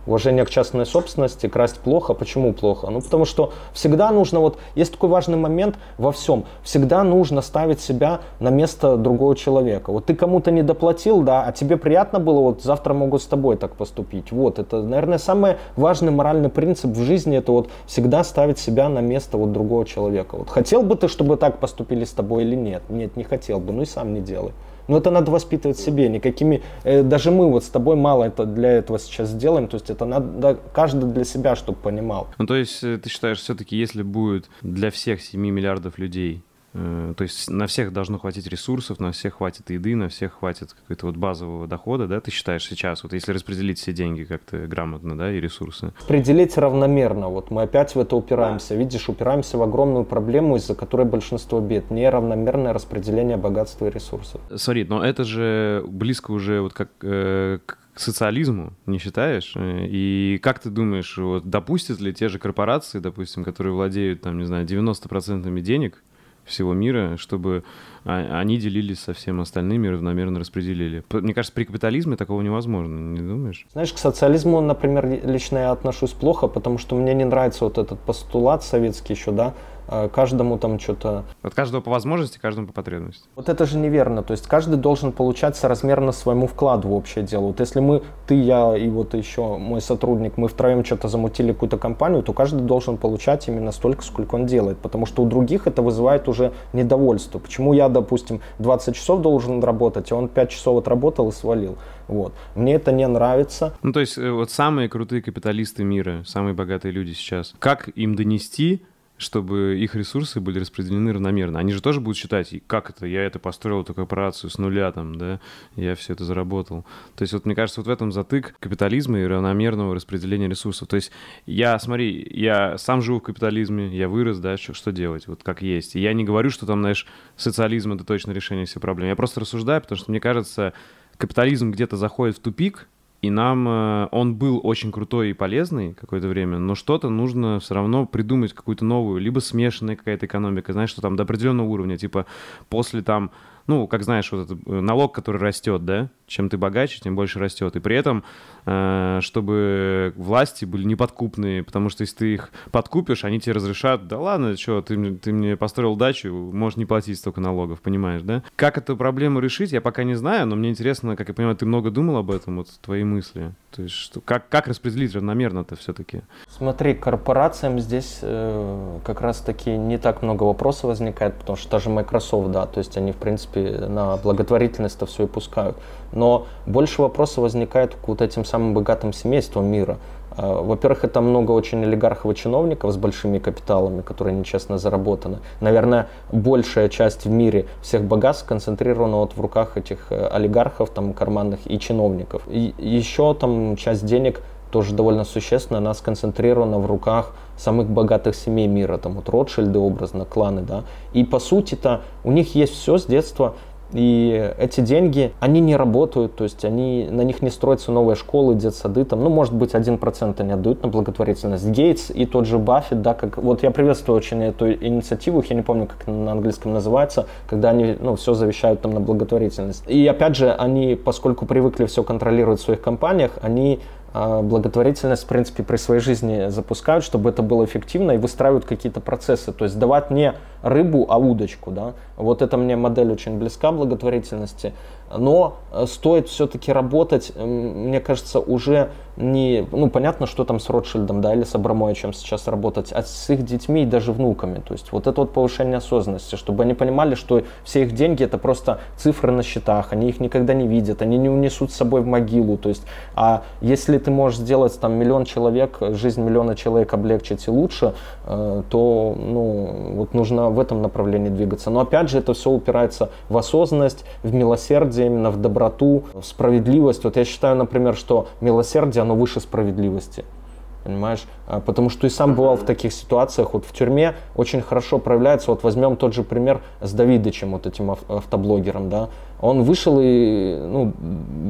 уважение к частной собственности, красть плохо. Почему плохо? Ну, потому что всегда нужно, вот есть такой важный момент во всем, всегда нужно ставить себя на место другого человека. Вот ты кому-то не доплатил, да, а тебе приятно было, вот завтра могут с тобой так поступить. Вот, это, наверное, самый важный моральный принцип в жизни, это вот всегда ставить себя на место вот другого человека. Вот хотел бы ты, чтобы так поступили с тобой или нет? Нет, не хотел бы, ну и сам не делай. Но это надо воспитывать себе, никакими, э, даже мы вот с тобой мало это для этого сейчас сделаем, то есть это надо каждый для себя, чтобы понимал. Ну то есть э, ты считаешь, все-таки если будет для всех 7 миллиардов людей то есть на всех должно хватить ресурсов, на всех хватит еды, на всех хватит какого-то вот базового дохода, да, ты считаешь сейчас, вот если распределить все деньги как-то грамотно, да, и ресурсы? Распределить равномерно, вот мы опять в это упираемся, видишь, упираемся в огромную проблему, из-за которой большинство бед, неравномерное распределение богатства и ресурсов. Смотри, но это же близко уже вот как э, к социализму, не считаешь? Э, и как ты думаешь, вот допустят ли те же корпорации, допустим, которые владеют, там, не знаю, 90% денег, всего мира, чтобы а, они делились со всем остальным и равномерно распределили. Мне кажется, при капитализме такого невозможно, не думаешь? Знаешь, к социализму, например, лично я отношусь плохо, потому что мне не нравится вот этот постулат советский еще, да, каждому там что-то... От каждого по возможности, каждому по потребности. Вот это же неверно. То есть каждый должен получать соразмерно своему вкладу в общее дело. Вот если мы, ты, я и вот еще мой сотрудник, мы втроем что-то замутили какую-то компанию, то каждый должен получать именно столько, сколько он делает. Потому что у других это вызывает уже недовольство. Почему я, допустим, 20 часов должен работать, а он 5 часов отработал и свалил. Вот. Мне это не нравится. Ну, то есть, э, вот самые крутые капиталисты мира, самые богатые люди сейчас, как им донести чтобы их ресурсы были распределены равномерно. Они же тоже будут считать, как это, я это построил, эту корпорацию с нуля, там, да, я все это заработал. То есть вот мне кажется, вот в этом затык капитализма и равномерного распределения ресурсов. То есть я, смотри, я сам живу в капитализме, я вырос, да, что, что делать, вот как есть. И я не говорю, что там, знаешь, социализм — это точно решение всех проблем. Я просто рассуждаю, потому что мне кажется, капитализм где-то заходит в тупик, и нам э, он был очень крутой и полезный какое-то время, но что-то нужно все равно придумать, какую-то новую, либо смешанная какая-то экономика, знаешь, что там до определенного уровня, типа после там ну, как знаешь, вот этот э, налог, который растет, да, чем ты богаче, тем больше растет. И при этом, чтобы власти были неподкупные, потому что если ты их подкупишь, они тебе разрешат, да ладно, что, ты, ты мне построил дачу, можешь не платить столько налогов, понимаешь, да? Как эту проблему решить, я пока не знаю, но мне интересно, как я понимаю, ты много думал об этом, вот твои мысли. То есть, что, как, как распределить равномерно-то все-таки? Смотри, корпорациям здесь э, как раз-таки не так много вопросов возникает, потому что даже Microsoft, да, то есть они, в принципе, на благотворительность-то все и пускают. Но больше вопросов возникает к вот этим самым богатым семействам мира. Э, во-первых, это много очень олигархов и чиновников с большими капиталами, которые нечестно заработаны. Наверное, большая часть в мире всех богатств сконцентрирована вот в руках этих э, олигархов, там, карманных и чиновников. И еще там часть денег тоже довольно существенно, она сконцентрирована в руках самых богатых семей мира, там вот Ротшильды образно, кланы, да. И по сути-то у них есть все с детства, и эти деньги, они не работают, то есть они, на них не строятся новые школы, детсады, там, ну, может быть, один процент они отдают на благотворительность. Гейтс и тот же Баффет, да, как, вот я приветствую очень эту инициативу, я не помню, как на английском называется, когда они, ну, все завещают там на благотворительность. И опять же, они, поскольку привыкли все контролировать в своих компаниях, они а, благотворительность, в принципе, при своей жизни запускают, чтобы это было эффективно и выстраивают какие-то процессы. То есть давать не рыбу, а удочку. Да? Вот эта мне модель очень близка благотворительности но э, стоит все-таки работать, мне кажется, уже не, ну, понятно, что там с Ротшильдом, да, или с Абрамовичем сейчас работать, а с их детьми и даже внуками. То есть вот это вот повышение осознанности, чтобы они понимали, что все их деньги это просто цифры на счетах, они их никогда не видят, они не унесут с собой в могилу. То есть, а если ты можешь сделать там миллион человек, жизнь миллиона человек облегчить и лучше, э, то, ну, вот нужно в этом направлении двигаться. Но опять же, это все упирается в осознанность, в милосердие, именно в доброту, в справедливость. Вот я считаю, например, что милосердие, оно выше справедливости. Понимаешь? А, потому что и сам бывал в таких ситуациях. Вот в тюрьме очень хорошо проявляется. Вот возьмем тот же пример с Давидычем, вот этим автоблогером, да. Он вышел и ну,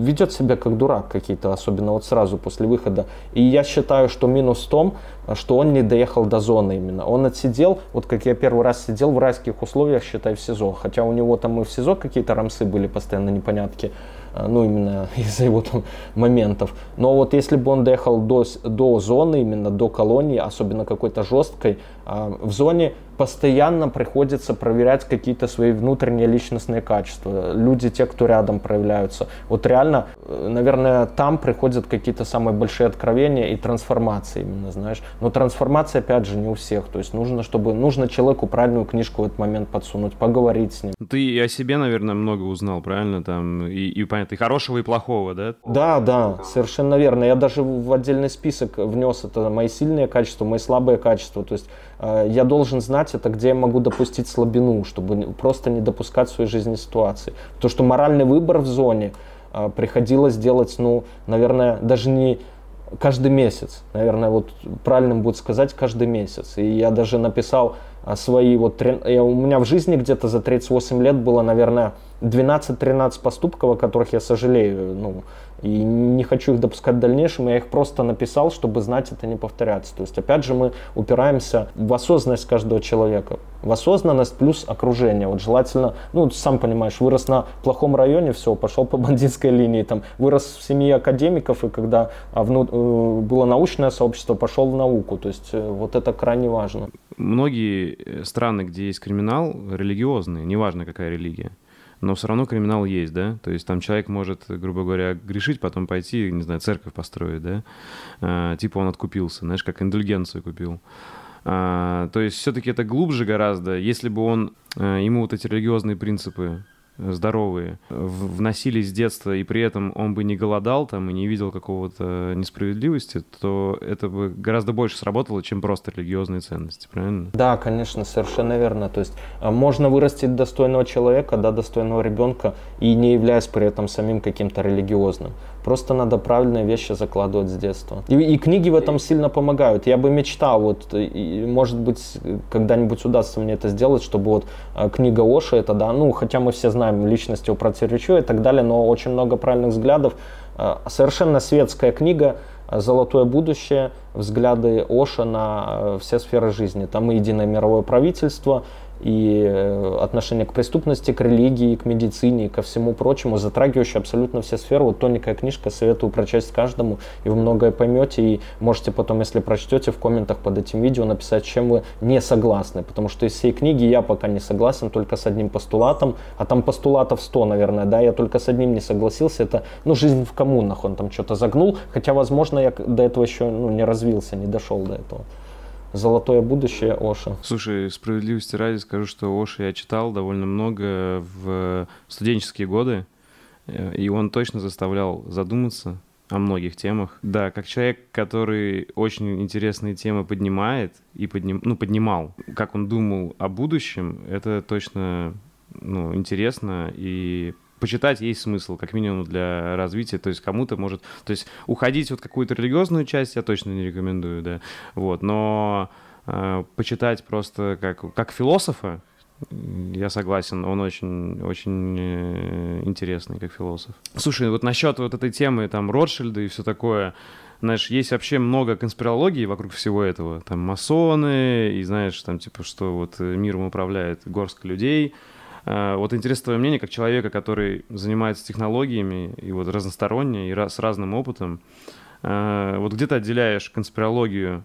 ведет себя как дурак какие-то, особенно вот сразу после выхода. И я считаю, что минус в том, что он не доехал до зоны именно. Он отсидел, вот как я первый раз сидел в райских условиях, считай, в СИЗО. Хотя у него там и в СИЗО какие-то рамсы были постоянно непонятки. А, ну, именно из-за его там моментов. Но вот если бы он доехал до, до зоны, именно до колонии, особенно какой-то жесткой, в зоне постоянно приходится проверять какие-то свои внутренние личностные качества. Люди, те, кто рядом проявляются. Вот реально, э, наверное, там приходят какие-то самые большие откровения и трансформации именно, знаешь. Но трансформация, опять же, не у всех. То есть нужно, чтобы, нужно человеку правильную книжку в этот момент подсунуть, поговорить с ним. Ты и о себе, наверное, много узнал, правильно? Там, и, и понятно, и хорошего, и плохого, да? Да, да, совершенно верно. Я даже в отдельный список внес это мои сильные качества, мои слабые качества. То есть я должен знать это, где я могу допустить слабину, чтобы просто не допускать в своей жизни ситуации. То, что моральный выбор в зоне э, приходилось делать, ну, наверное, даже не каждый месяц. Наверное, вот правильным будет сказать каждый месяц. И я даже написал свои вот... Я, у меня в жизни где-то за 38 лет было, наверное, 12-13 поступков, о которых я сожалею, ну, и не хочу их допускать в дальнейшем, я их просто написал, чтобы знать это не повторяться. То есть, опять же, мы упираемся в осознанность каждого человека. В осознанность плюс окружение. Вот желательно, ну, сам понимаешь, вырос на плохом районе, все, пошел по бандитской линии, там, вырос в семье академиков, и когда а, вну, э, было научное сообщество, пошел в науку. То есть, э, вот это крайне важно. Многие э, страны, где есть криминал, религиозные, неважно какая религия но все равно криминал есть, да, то есть там человек может, грубо говоря, грешить, потом пойти, не знаю, церковь построить, да, а, типа он откупился, знаешь, как индульгенцию купил. А, то есть все-таки это глубже гораздо, если бы он, а, ему вот эти религиозные принципы здоровые вносились с детства, и при этом он бы не голодал там и не видел какого-то несправедливости, то это бы гораздо больше сработало, чем просто религиозные ценности, правильно? Да, конечно, совершенно верно. То есть а, можно вырастить достойного человека, да, достойного ребенка, и не являясь при этом самим каким-то религиозным. Просто надо правильные вещи закладывать с детства. И, и книги в этом сильно помогают. Я бы мечтал, вот, и, может быть, когда-нибудь удастся мне это сделать, чтобы вот а, книга Оши, это да, ну, хотя мы все знаем личность про Церечу и так далее, но очень много правильных взглядов. Совершенно светская книга, «Золотое будущее», взгляды Оша на все сферы жизни. Там и единое мировое правительство, и э, отношение к преступности, к религии, к медицине, ко всему прочему, затрагивающее абсолютно все сферы. Вот тоненькая книжка, советую прочесть каждому, и вы многое поймете, и можете потом, если прочтете, в комментах под этим видео написать, чем вы не согласны, потому что из всей книги я пока не согласен только с одним постулатом, а там постулатов 100, наверное, да, я только с одним не согласился, это, ну, жизнь в коммунах, он там что-то загнул, хотя, возможно, я до этого еще, ну, не развился, не дошел до этого золотое будущее Оша. Слушай, справедливости ради скажу, что Оша я читал довольно много в студенческие годы, э, и он точно заставлял задуматься о многих темах. Да, как человек, который очень интересные темы поднимает и подним, ну, поднимал, как он думал о будущем, это точно ну, интересно и почитать есть смысл, как минимум для развития, то есть кому-то может, то есть уходить вот какую-то религиозную часть я точно не рекомендую, да, вот, но э, почитать просто как, как философа, я согласен, он очень, очень э, интересный как философ. Слушай, вот насчет вот этой темы, там, Ротшильда и все такое, знаешь, есть вообще много конспирологии вокруг всего этого. Там масоны, и знаешь, там типа, что вот миром управляет горстка людей, Э, вот интересно твое мнение, как человека, который занимается технологиями и вот разносторонне, и с разным опытом. Э, вот где ты отделяешь конспирологию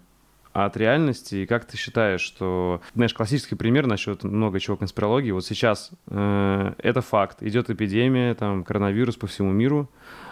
от реальности, и как ты считаешь, что, знаешь, классический пример насчет много чего конспирологии, вот сейчас э, это факт, идет эпидемия, там, коронавирус по всему миру,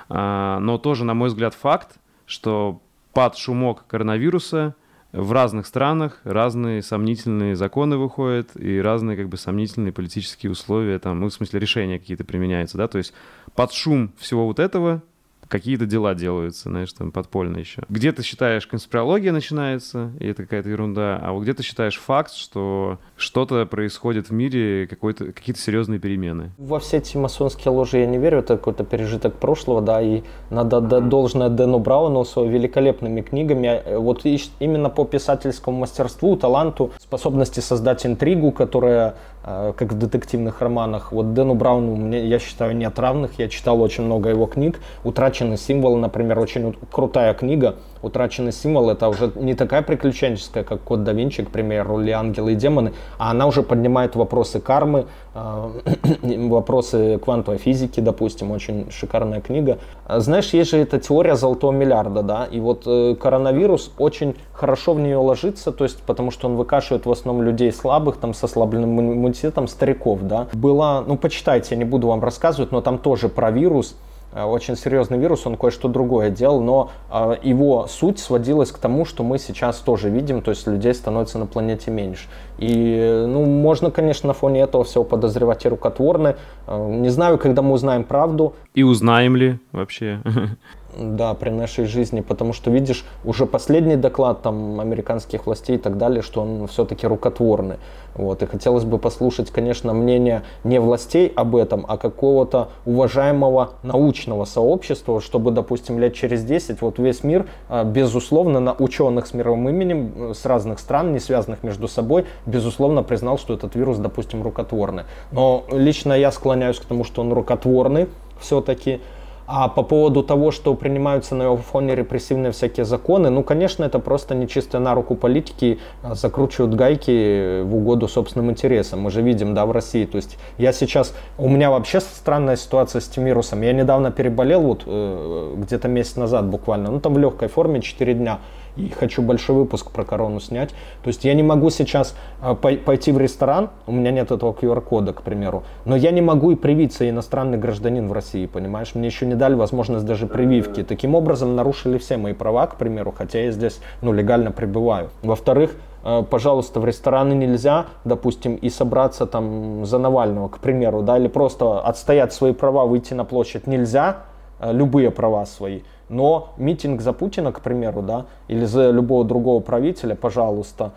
э, но тоже, на мой взгляд, факт, что под шумок коронавируса в разных странах разные сомнительные законы выходят и разные как бы сомнительные политические условия, там, ну, в смысле решения какие-то применяются, да, то есть под шум всего вот этого какие-то дела делаются, знаешь, там подпольно еще. Где ты считаешь, конспирология начинается, и это какая-то ерунда, а вот где ты считаешь факт, что что-то происходит в мире, какие-то серьезные перемены? Во все эти масонские ложи я не верю, это какой-то пережиток прошлого, да, и надо должное Дэну Брауну с великолепными книгами, э, вот именно по писательскому мастерству, таланту, способности создать интригу, которая как в детективных романах. Вот Дэну Брауну, мне, я считаю, нет равных. Я читал очень много его книг. «Утраченный символ», например, очень крутая книга. «Утраченный символ» — это уже не такая приключенческая, как «Код да Винчи», к примеру, или «Ангелы и демоны», а она уже поднимает вопросы кармы, э, вопросы квантовой физики, допустим. Очень шикарная книга. Знаешь, есть же эта теория золотого миллиарда, да, и вот э, коронавирус очень хорошо в нее ложится, то есть потому что он выкашивает в основном людей слабых, там, с ослабленным иммунитетом стариков, да. Была, ну, почитайте, не буду вам рассказывать, но там тоже про вирус, очень серьезный вирус, он кое-что другое делал, но э, его суть сводилась к тому, что мы сейчас тоже видим, то есть людей становится на планете меньше. И, ну, можно, конечно, на фоне этого всего подозревать и рукотворны. Э, не знаю, когда мы узнаем правду. И узнаем ли вообще? Да, при нашей жизни, потому что, видишь, уже последний доклад там американских властей и так далее, что он все-таки рукотворный. Вот, и хотелось бы послушать, конечно, мнение не властей об этом, а какого-то уважаемого научного сообщества, чтобы, допустим, лет через 10 вот весь мир, а, безусловно, на ученых с мировым именем э, с разных стран, не связанных между собой, безусловно, признал, что этот вирус, допустим, рукотворный. Но лично я склоняюсь к тому, что он рукотворный все-таки, а по поводу того, что принимаются на его фоне репрессивные всякие законы, ну, конечно, это просто нечисто на руку политики, а, закручивают гайки в угоду собственным интересам. Мы же видим, да, в России. То есть я сейчас, у меня вообще странная ситуация с этим вирусом. Я недавно переболел, вот э, где-то месяц назад буквально, ну, там в легкой форме, 4 дня и хочу большой выпуск про корону снять. То есть я не могу сейчас э, пойти в ресторан, у меня нет этого QR-кода, к примеру, но я не могу и привиться иностранный гражданин в России, понимаешь? Мне еще не дали возможность даже прививки. Таким образом нарушили все мои права, к примеру, хотя я здесь ну, легально пребываю. Во-вторых, э, пожалуйста, в рестораны нельзя, допустим, и собраться там за Навального, к примеру, да, или просто отстоять свои права, выйти на площадь нельзя, э, любые права свои. Но митинг за Путина, к примеру, да, или за любого другого правителя, пожалуйста,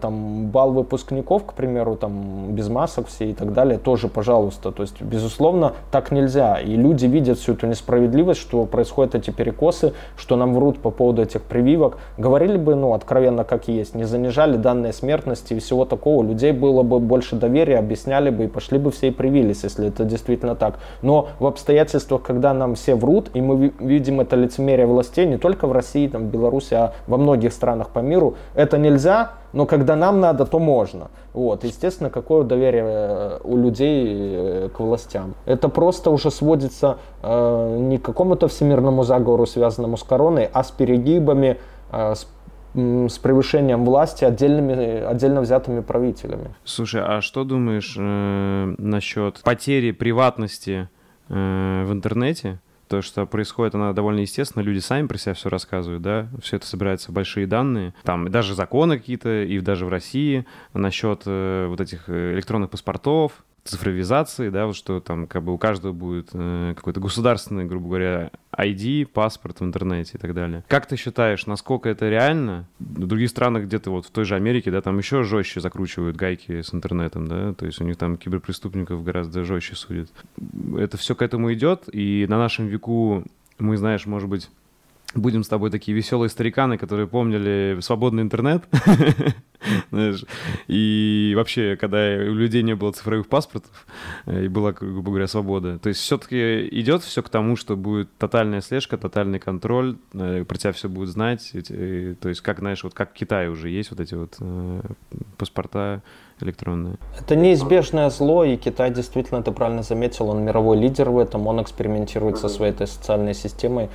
там бал выпускников, к примеру, там без масок все и так далее, тоже, пожалуйста. То есть, безусловно, так нельзя. И люди видят всю эту несправедливость, что происходят эти перекосы, что нам врут по поводу этих прививок. Говорили бы, ну, откровенно, как есть, не занижали данные смертности и всего такого, людей было бы больше доверия, объясняли бы и пошли бы все и привились, если это действительно так. Но в обстоятельствах, когда нам все врут, и мы видим это лицемерие властей не только в России, там, в Беларуси, а во многих странах по миру. Это нельзя, но когда нам надо, то можно. Вот, естественно, какое доверие э, у людей э, к властям. Это просто уже сводится э, не к какому-то всемирному заговору, связанному с короной, а с перегибами, э, с с превышением власти отдельными, отдельно взятыми правителями. Слушай, а что думаешь э, насчет потери приватности э, в интернете? То, что происходит, она довольно естественно, люди сами про себя все рассказывают, да, все это собирается в большие данные, там даже законы какие-то, и даже в России насчет э, вот этих э, электронных паспортов, цифровизации, да, вот что там как бы у каждого будет э, какой-то государственный, грубо говоря, ID, паспорт в интернете и так далее. Как ты считаешь, насколько это реально? В других странах, где-то вот в той же Америке, да, там еще жестче закручивают гайки с интернетом, да, то есть у них там киберпреступников гораздо жестче судят. Это все к этому идет, и на нашем веку мы, знаешь, может быть, будем с тобой такие веселые стариканы, которые помнили свободный интернет. Знаешь, и вообще, когда у людей не было цифровых паспортов, э, и была, грубо говоря, свобода. То есть все-таки идет все к тому, что будет тотальная слежка, тотальный контроль, э, про тебя все будут знать. То есть, как, знаешь, вот как в Китае уже есть вот эти вот э, паспорта электронные. Это неизбежное зло, и Китай действительно, ты правильно заметил, он мировой лидер в этом, он экспериментирует со своей этой социальной системой,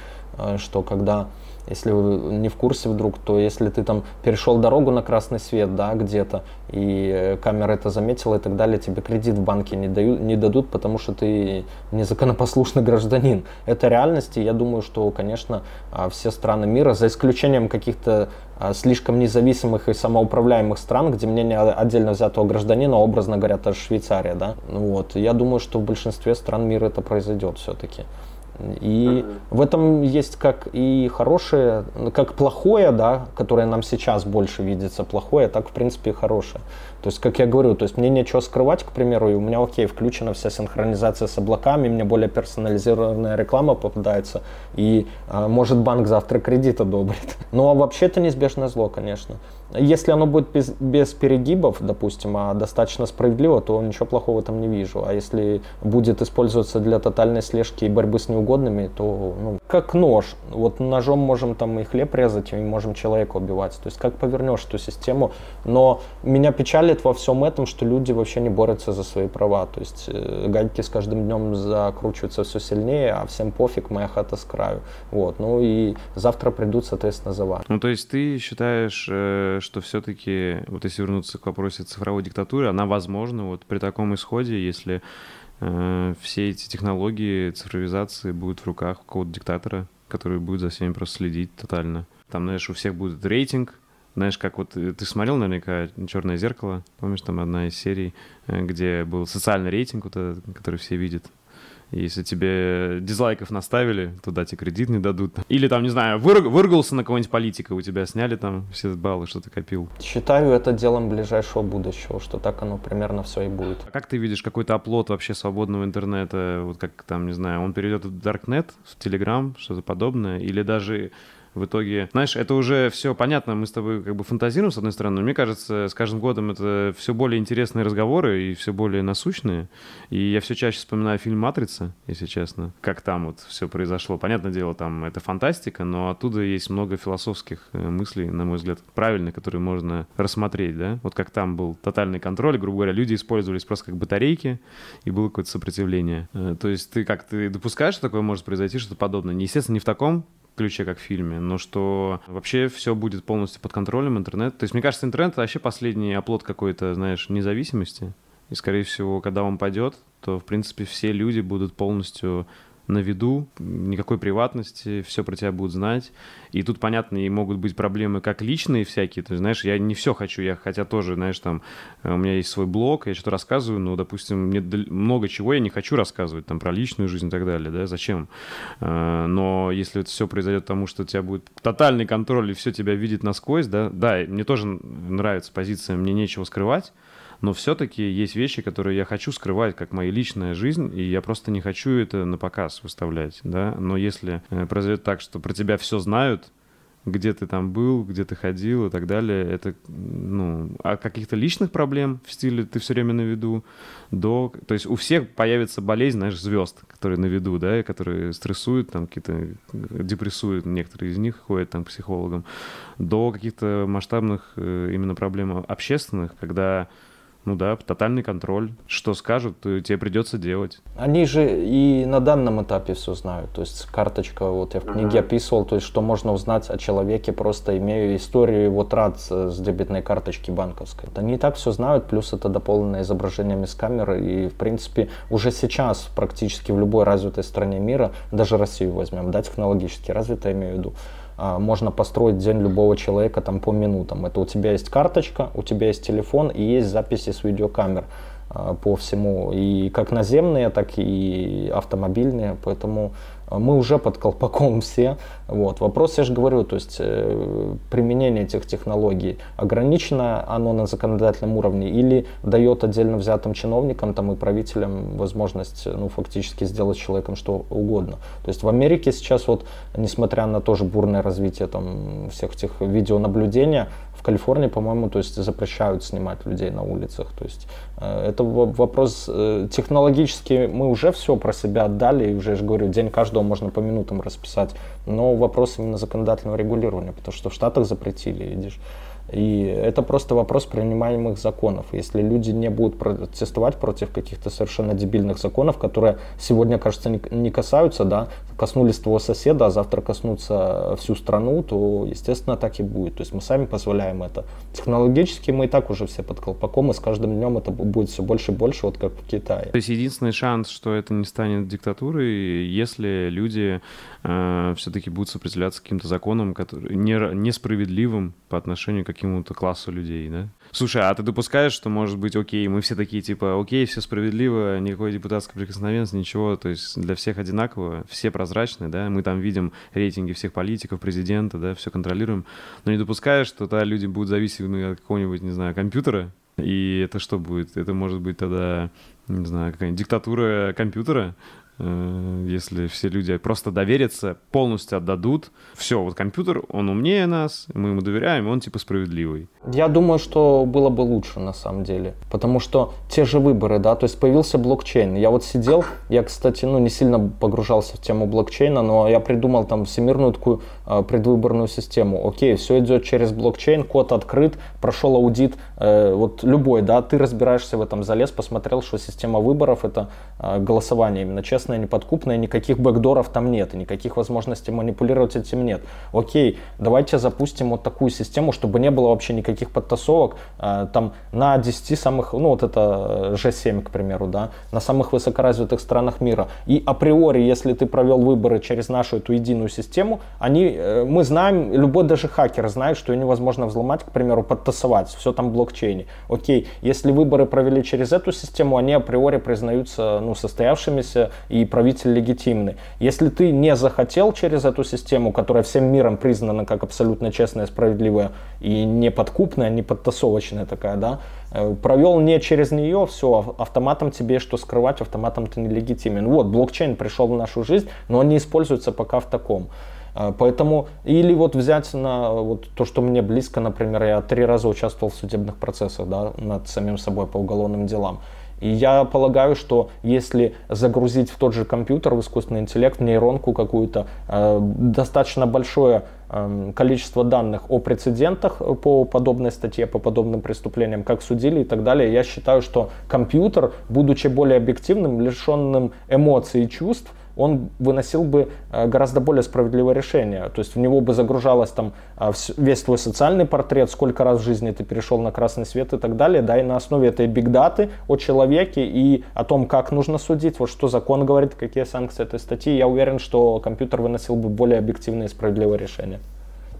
что когда если вы не в курсе вдруг, то если ты там перешел дорогу на красный свет, да, где-то, и э, камера это заметила и так далее, тебе кредит в банке не, дают, не дадут, потому что ты незаконопослушный гражданин. Это реальность, и я думаю, что, конечно, а, все страны мира, за исключением каких-то а, слишком независимых и самоуправляемых стран, где мнение отдельно взятого гражданина, образно говоря, это Швейцария, да, вот, я думаю, что в большинстве стран мира это произойдет все-таки. И uh-huh. в этом есть как и хорошее, как плохое, да, которое нам сейчас больше видится плохое, так в принципе и хорошее. То есть, как я говорю, то есть мне нечего скрывать, к примеру, и у меня, окей, включена вся синхронизация с облаками, мне более персонализированная реклама попадается, и э, может банк завтра кредит одобрит. Но вообще это неизбежное зло, конечно. Если оно будет без, без перегибов, допустим, а достаточно справедливо, то ничего плохого этом не вижу. А если будет использоваться для тотальной слежки и борьбы с неугодными, то ну, как нож. Вот ножом можем там и хлеб резать, и можем человека убивать. То есть как повернешь эту систему. Но меня печалит во всем этом, что люди вообще не борются за свои права. То есть э, гайки с каждым днем закручиваются все сильнее, а всем пофиг, моя хата с краю. Вот. Ну и завтра придут, соответственно, за вами. Ну то есть ты считаешь, э, что все-таки, вот если вернуться к вопросу цифровой диктатуры, она возможна вот при таком исходе, если э, все эти технологии цифровизации будут в руках какого-то диктатора, который будет за всеми просто следить тотально. Там, знаешь, у всех будет рейтинг, знаешь, как вот э, ты смотрел наверняка «Черное зеркало», помнишь, там одна из серий, э, где был социальный рейтинг, вот этот, который все видят. Если тебе дизлайков наставили, туда тебе кредит не дадут. Или там, не знаю, вырг, выругался на кого-нибудь политика, у тебя сняли там все баллы, что ты копил. Считаю это делом ближайшего будущего, что так оно примерно все и будет. А как ты видишь какой-то оплот вообще свободного интернета? Вот как там, не знаю, он перейдет в Darknet, в Telegram, что-то подобное? Или даже в итоге, знаешь, это уже все понятно, мы с тобой как бы фантазируем, с одной стороны, но мне кажется, с каждым годом это все более интересные разговоры и все более насущные. И я все чаще вспоминаю фильм «Матрица», если честно, как там вот все произошло. Понятное дело, там это фантастика, но оттуда есть много философских э, мыслей, на мой взгляд, правильных, которые можно рассмотреть, да? Вот как там был тотальный контроль, грубо говоря, люди использовались просто как батарейки, и было какое-то сопротивление. Э, то есть ты как, ты допускаешь, что такое может произойти, что-то подобное? Естественно, не в таком ключе, как в фильме, но что вообще все будет полностью под контролем интернет. То есть, мне кажется, интернет вообще последний оплот какой-то, знаешь, независимости. И, скорее всего, когда он пойдет, то, в принципе, все люди будут полностью на виду, никакой приватности, все про тебя будут знать. И тут, понятно, и могут быть проблемы как личные всякие. То знаешь, я не все хочу, я хотя тоже, знаешь, там, э, у меня есть свой блог, я что-то рассказываю, но, допустим, мне много чего я не хочу рассказывать, там, про личную жизнь и так далее, да, зачем? Э, но если это все произойдет тому, что у тебя будет тотальный контроль и все тебя видит насквозь, да, да, мне тоже нравится позиция, мне нечего скрывать, но все-таки есть вещи, которые я хочу скрывать, как моя личная жизнь, и я просто не хочу это на показ выставлять, да, но если э, произойдет так, что про тебя все знают, где ты там был, где ты ходил и так далее. Это, ну, от каких-то личных проблем в стиле ты все время на виду, до... То есть у всех появится болезнь, знаешь, звезд, которые на виду, да, и которые стрессуют, там какие-то депрессуют, некоторые из них ходят там к психологам, до каких-то масштабных э, именно проблем общественных, когда ну да, тотальный контроль. Что скажут, тебе придется делать. Они же и на данном этапе все знают. То есть карточка, вот я в книге uh-huh. описывал, то есть что можно узнать о человеке, просто имея историю его трат с дебетной карточки банковской. Они и так все знают, плюс это дополненное изображениями с камеры. И, в принципе, уже сейчас практически в любой развитой стране мира, даже Россию возьмем, да, технологически развитая, имею в виду, можно построить день любого человека там по минутам. Это у тебя есть карточка, у тебя есть телефон и есть записи с видеокамер а, по всему, и как наземные, так и автомобильные, поэтому а мы уже под колпаком все. Вот. Вопрос, я же говорю, то есть э, применение этих технологий ограничено оно на законодательном уровне или дает отдельно взятым чиновникам там, и правителям возможность ну, фактически сделать человеком что угодно. То есть в Америке сейчас вот, несмотря на тоже бурное развитие там, всех этих видеонаблюдения, в Калифорнии, по-моему, то есть запрещают снимать людей на улицах. То есть это вопрос э, технологически мы уже все про себя отдали, и уже, я же говорю, день каждого можно по минутам расписать. Но вопрос именно законодательного регулирования, потому что в Штатах запретили, видишь. И это просто вопрос принимаемых законов. Если люди не будут протестовать против каких-то совершенно дебильных законов, которые сегодня, кажется, не касаются, да, коснулись твоего соседа, а завтра коснутся всю страну, то, естественно, так и будет. То есть мы сами позволяем это. Технологически мы и так уже все под колпаком, и с каждым днем это будет все больше и больше, вот как в Китае. То есть единственный шанс, что это не станет диктатурой, если люди э, все-таки будут сопротивляться каким-то законам, которые не, несправедливым по отношению к какому-то классу людей, да? Слушай, а ты допускаешь, что может быть, окей, мы все такие, типа, окей, все справедливо, никакой депутатской прикосновенности, ничего, то есть для всех одинаково, все прозрачны, да, мы там видим рейтинги всех политиков, президента, да, все контролируем, но не допускаешь, что тогда люди будут зависимы от какого-нибудь, не знаю, компьютера, и это что будет? Это может быть тогда, не знаю, какая-нибудь диктатура компьютера, если все люди просто доверятся, полностью отдадут. Все, вот компьютер, он умнее нас, мы ему доверяем, он типа справедливый. Я думаю, что было бы лучше на самом деле, потому что те же выборы, да, то есть появился блокчейн. Я вот сидел, я, кстати, ну не сильно погружался в тему блокчейна, но я придумал там всемирную такую э, предвыборную систему. Окей, все идет через блокчейн, код открыт, прошел аудит, э, вот любой, да, ты разбираешься в этом, залез, посмотрел, что система выборов это э, голосование именно честно честная, неподкупная, никаких бэкдоров там нет, никаких возможностей манипулировать этим нет. Окей, давайте запустим вот такую систему, чтобы не было вообще никаких подтасовок, э, там на 10 самых, ну вот это G7, к примеру, да, на самых высокоразвитых странах мира. И априори, если ты провел выборы через нашу эту единую систему, они, э, мы знаем, любой даже хакер знает, что ее невозможно взломать, к примеру, подтасовать, все там в блокчейне. Окей, если выборы провели через эту систему, они априори признаются ну, состоявшимися и правитель легитимный. Если ты не захотел через эту систему, которая всем миром признана как абсолютно честная, справедливая и не подкупная, не подтасовочная такая, да, э, провел не через нее, все, автоматом тебе что скрывать, автоматом ты нелегитимен. Вот, блокчейн пришел в нашу жизнь, но он не используется пока в таком. А, поэтому, или вот взять на вот то, что мне близко, например, я три раза участвовал в судебных процессах да, над самим собой по уголовным делам. И я полагаю, что если загрузить в тот же компьютер, в искусственный интеллект, в нейронку какую-то, э, достаточно большое э, количество данных о прецедентах по подобной статье, по подобным преступлениям, как судили и так далее, я считаю, что компьютер, будучи более объективным, лишенным эмоций и чувств, он выносил бы э, гораздо более справедливое решение. То есть в него бы загружалось там э, весь твой социальный портрет, сколько раз в жизни ты перешел на красный свет и так далее, да, и на основе этой бигдаты о человеке и о том, как нужно судить, вот что закон говорит, какие санкции этой статьи, я уверен, что компьютер выносил бы более объективное и справедливое решение.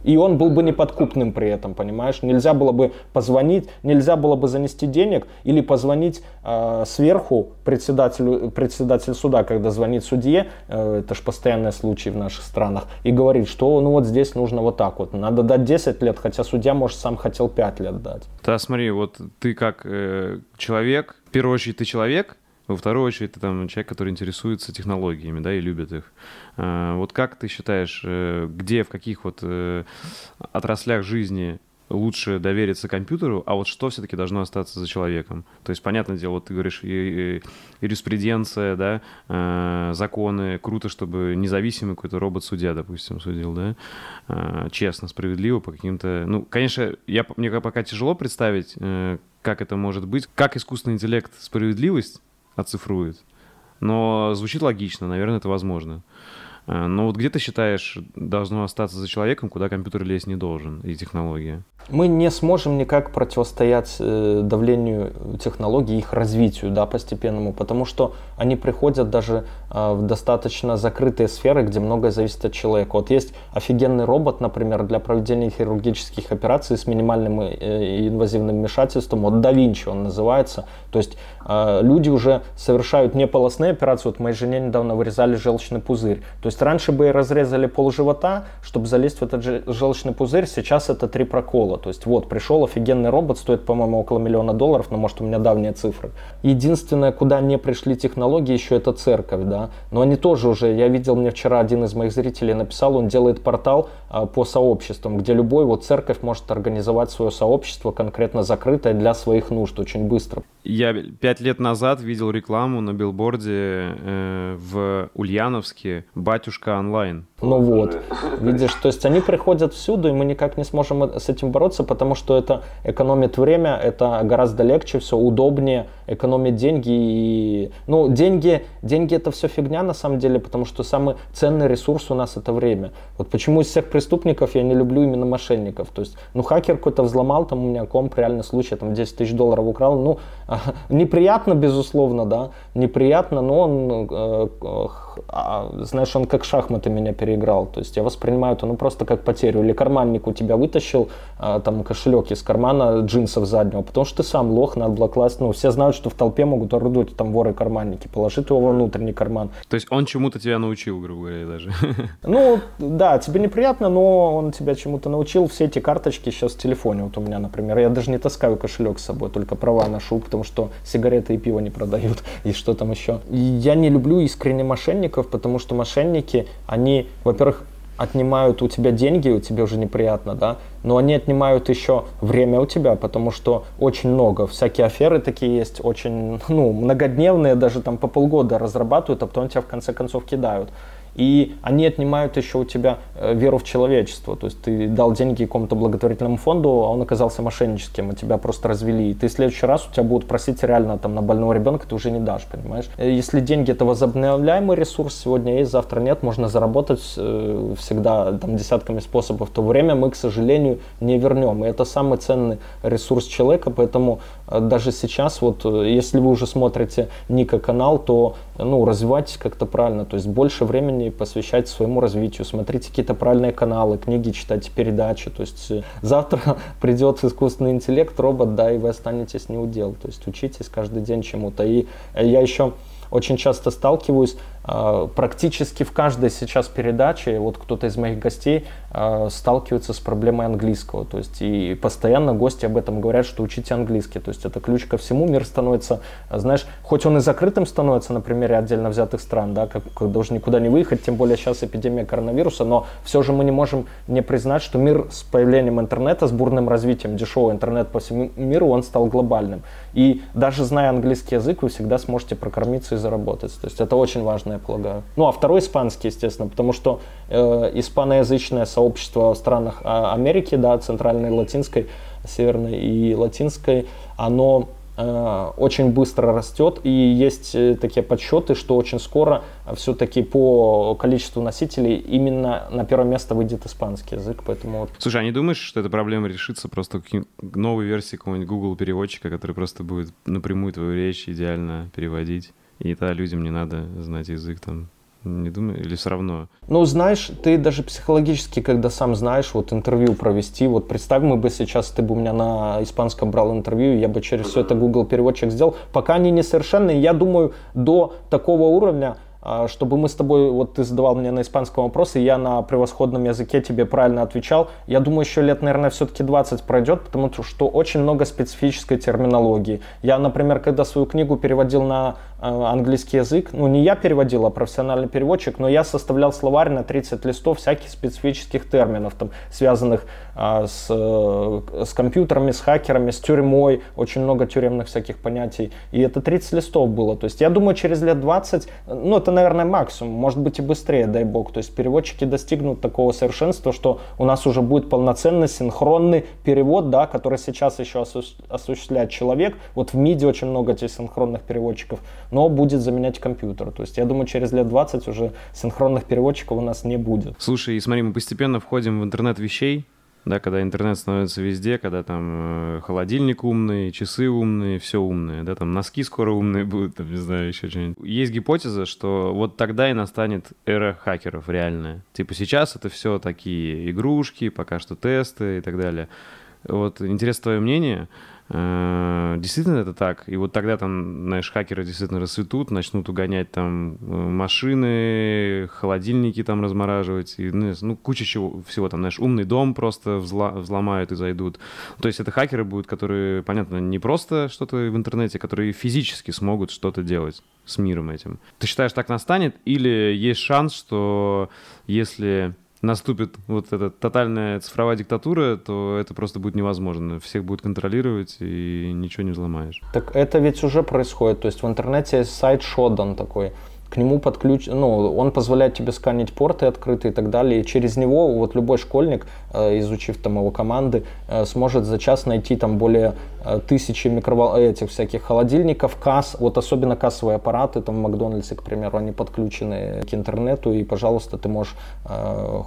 И он был бы неподкупным при этом, понимаешь? Нельзя было бы позвонить, нельзя было бы занести денег или позвонить э, сверху председателю, председатель суда, когда звонит судье, э, это же постоянный случай в наших странах, и говорит, что ну вот здесь нужно вот так вот, надо дать 10 лет, хотя судья, может, сам хотел 5 лет дать. Да, смотри, вот ты как э, человек, в первую очередь ты человек, во вторую очередь, ты там человек, который интересуется технологиями, да, и любит их. А, вот как ты считаешь, э, где, в каких вот э, отраслях жизни лучше довериться компьютеру, а вот что все-таки должно остаться за человеком. То есть, понятное дело, вот ты говоришь, юриспруденция, да, э, законы, круто, чтобы независимый какой-то робот-судья, допустим, судил, да, честно, справедливо по каким-то... Ну, конечно, я, мне пока тяжело представить, как это может быть, как искусственный интеллект справедливость оцифрует. Но звучит логично, наверное, это возможно. Э, но вот где ты считаешь, должно остаться за человеком, куда компьютер лезть не должен, и технология? Мы не сможем никак противостоять э, давлению технологий, их развитию да, постепенному, потому что они приходят даже э, в достаточно закрытые сферы, где многое зависит от человека. Вот есть офигенный робот, например, для проведения хирургических операций с минимальным инвазивным вмешательством, вот да Винчи он называется. То есть люди уже совершают не полостные операции, вот моей жене недавно вырезали желчный пузырь. То есть раньше бы разрезали пол живота, чтобы залезть в этот желчный пузырь, сейчас это три прокола. То есть вот, пришел офигенный робот, стоит, по-моему, около миллиона долларов, но может у меня давние цифры. Единственное, куда не пришли технологии, еще это церковь, да. Но они тоже уже, я видел, мне вчера один из моих зрителей написал, он делает портал а, по сообществам, где любой вот церковь может организовать свое сообщество конкретно закрытое для своих нужд очень быстро. Я пять лет назад видел рекламу на билборде э, в Ульяновске «Батюшка онлайн». Ну вот, видишь, то есть они приходят всюду, и мы никак не сможем с этим бороться, потому что это экономит время, это гораздо легче, все удобнее, экономит деньги. И... Ну, деньги, деньги это все фигня на самом деле, потому что самый ценный ресурс у нас это время. Вот почему из всех преступников я не люблю именно мошенников. То есть, ну, хакер какой-то взломал, там у меня комп, реальный случай, там 10 тысяч долларов украл, ну, неприятно, безусловно, да, неприятно, но он а, знаешь, он как шахматы меня переиграл. То есть я воспринимаю это ну просто как потерю. Или карманник у тебя вытащил а, там кошелек из кармана джинсов заднего, потому что ты сам лох, надо было класть. Ну, все знают, что в толпе могут орудовать там воры-карманники. Положи его во внутренний карман. То есть он чему-то тебя научил, грубо говоря, даже. Ну, да, тебе неприятно, но он тебя чему-то научил. Все эти карточки сейчас в телефоне. Вот у меня, например, я даже не таскаю кошелек с собой, только права ношу, потому что сигареты и пиво не продают. И что там еще. Я не люблю искренне мошенников мошенников, потому что мошенники, они, во-первых, отнимают у тебя деньги, у тебя уже неприятно, да, но они отнимают еще время у тебя, потому что очень много, всякие аферы такие есть, очень, ну, многодневные, даже там по полгода разрабатывают, а потом тебя в конце концов кидают. И они отнимают еще у тебя э, веру в человечество. То есть ты дал деньги какому-то благотворительному фонду, а он оказался мошенническим, а тебя просто развели. И ты в следующий раз у тебя будут просить реально там на больного ребенка, ты уже не дашь, понимаешь? Э, если деньги это возобновляемый ресурс, сегодня есть, завтра нет, можно заработать э, всегда там десятками способов, то время мы, к сожалению, не вернем. И это самый ценный ресурс человека, поэтому даже сейчас, вот если вы уже смотрите Ника канал, то ну, развивайтесь как-то правильно, то есть больше времени посвящать своему развитию, смотрите какие-то правильные каналы, книги читайте, передачи, то есть э, завтра придет искусственный интеллект, робот, да, и вы останетесь не удел, то есть учитесь каждый день чему-то. И я еще очень часто сталкиваюсь э, практически в каждой сейчас передаче, вот кто-то из моих гостей э, сталкивается с проблемой английского. То есть и постоянно гости об этом говорят, что учите английский. То есть это ключ ко всему. Мир становится, знаешь, хоть он и закрытым становится на примере отдельно взятых стран, да, как, как должен никуда не выехать, тем более сейчас эпидемия коронавируса, но все же мы не можем не признать, что мир с появлением интернета, с бурным развитием дешевого интернета по всему миру, он стал глобальным. И даже зная английский язык, вы всегда сможете прокормиться и заработать. То есть это очень важно, я полагаю. Ну а второй испанский, естественно, потому что э, испаноязычное сообщество в странах а, Америки, да, центральной, латинской, северной и латинской, оно очень быстро растет, и есть э, такие подсчеты, что очень скоро все-таки по количеству носителей именно на первое место выйдет испанский язык, поэтому... Вот. Слушай, а не думаешь, что эта проблема решится просто новой версией какого-нибудь Google переводчика, который просто будет напрямую твою речь идеально переводить, и тогда людям не надо знать язык там не думаю, или все равно? Ну, знаешь, ты даже психологически, когда сам знаешь, вот интервью провести, вот представь, мы бы сейчас, ты бы у меня на испанском брал интервью, я бы через все это Google переводчик сделал. Пока они несовершенные, я думаю, до такого уровня а, чтобы мы с тобой, вот ты задавал мне на испанском вопрос, и я на превосходном языке тебе правильно отвечал. Я думаю, еще лет, наверное, все-таки 20 пройдет, потому что очень много специфической терминологии. Я, например, когда свою книгу переводил на английский язык, ну не я переводил, а профессиональный переводчик, но я составлял словарь на 30 листов всяких специфических терминов, там, связанных э, с, э, с компьютерами, с хакерами, с тюрьмой, очень много тюремных всяких понятий. И это 30 листов было. То есть я думаю, через лет 20, ну это наверное, максимум, может быть и быстрее, дай бог. То есть переводчики достигнут такого совершенства, что у нас уже будет полноценный синхронный перевод, да, который сейчас еще осу- осуществляет человек. Вот в МИДе очень много этих синхронных переводчиков, но будет заменять компьютер. То есть я думаю, через лет 20 уже синхронных переводчиков у нас не будет. Слушай, смотри, мы постепенно входим в интернет вещей, да, когда интернет становится везде, когда там э, холодильник умный, часы умные, все умные, да, там носки скоро умные будут, там, не знаю, еще что-нибудь. Есть гипотеза, что вот тогда и настанет эра хакеров реальная. Типа сейчас это все такие игрушки, пока что тесты и так далее. Вот интересно твое мнение. Э, действительно это так? И вот тогда там, знаешь, хакеры действительно расцветут, начнут угонять там э, машины, холодильники там размораживать, и, ну, ну куча чего, всего там, знаешь, умный дом просто взла, взломают и зайдут. То есть это хакеры будут, которые, понятно, не просто что-то в интернете, которые физически смогут что-то делать с миром этим. Ты считаешь, так настанет? Или есть шанс, что если наступит вот эта тотальная цифровая диктатура, то это просто будет невозможно. Всех будет контролировать и ничего не взломаешь. Так это ведь уже происходит. То есть в интернете есть сайт Shodan такой к нему подключ, ну, он позволяет тебе сканить порты открытые и так далее, и через него вот любой школьник, э, изучив там его команды, э, сможет за час найти там более тысячи микровол... этих всяких холодильников, касс, вот особенно кассовые аппараты, там в Макдональдсе, к примеру, они подключены к интернету, и, пожалуйста, ты можешь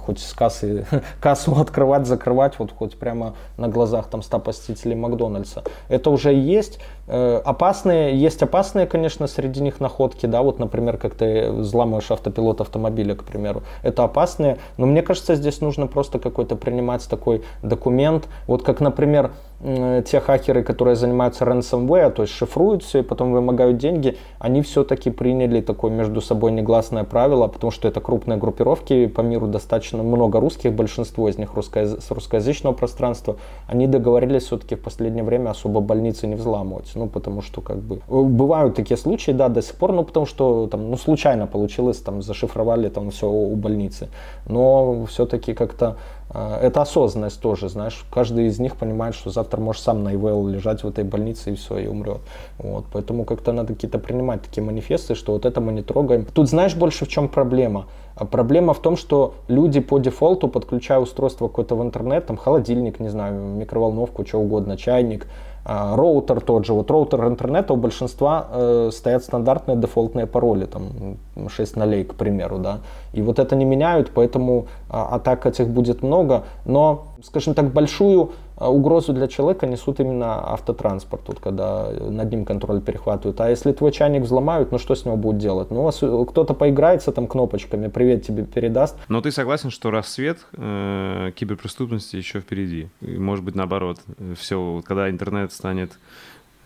хоть с кассы, кассу открывать, закрывать, вот хоть прямо на глазах там 100 посетителей Макдональдса. Это уже есть. Опасные, есть опасные, конечно, среди них находки, да, вот, например, как ты взламываешь автопилот автомобиля, к примеру. Это опасные, но мне кажется, здесь нужно просто какой-то принимать такой документ. Вот как, например, те хакеры, которые занимаются ransomware, то есть шифруют все и потом вымогают деньги, они все-таки приняли такое между собой негласное правило, потому что это крупные группировки, по миру достаточно много русских, большинство из них русско с русскоязычного пространства, они договорились все-таки в последнее время особо больницы не взламывать, ну потому что как бы бывают такие случаи, да, до сих пор, ну потому что там, ну случайно получилось, там зашифровали там все у больницы, но все-таки как-то это осознанность тоже, знаешь, каждый из них понимает, что завтра может сам на ИВЛ лежать в этой больнице и все, и умрет. Вот, поэтому как-то надо какие-то принимать такие манифесты, что вот это мы не трогаем. Тут знаешь больше в чем проблема? А проблема в том, что люди по дефолту, подключая устройство какое-то в интернет, там холодильник, не знаю, микроволновку, что угодно, чайник, а, роутер тот же. Вот роутер интернета у большинства э, стоят стандартные дефолтные пароли, там 6 нолей, к примеру, да. И вот это не меняют, поэтому а, атак этих будет много. Но, скажем так, большую а угрозу для человека несут именно автотранспорт, вот, когда над ним контроль перехватывают. А если твой чайник взломают, ну что с него будут делать? Ну, кто-то поиграется там кнопочками, привет тебе передаст. Но ты согласен, что рассвет э, киберпреступности еще впереди? И, может быть, наоборот, все, когда интернет станет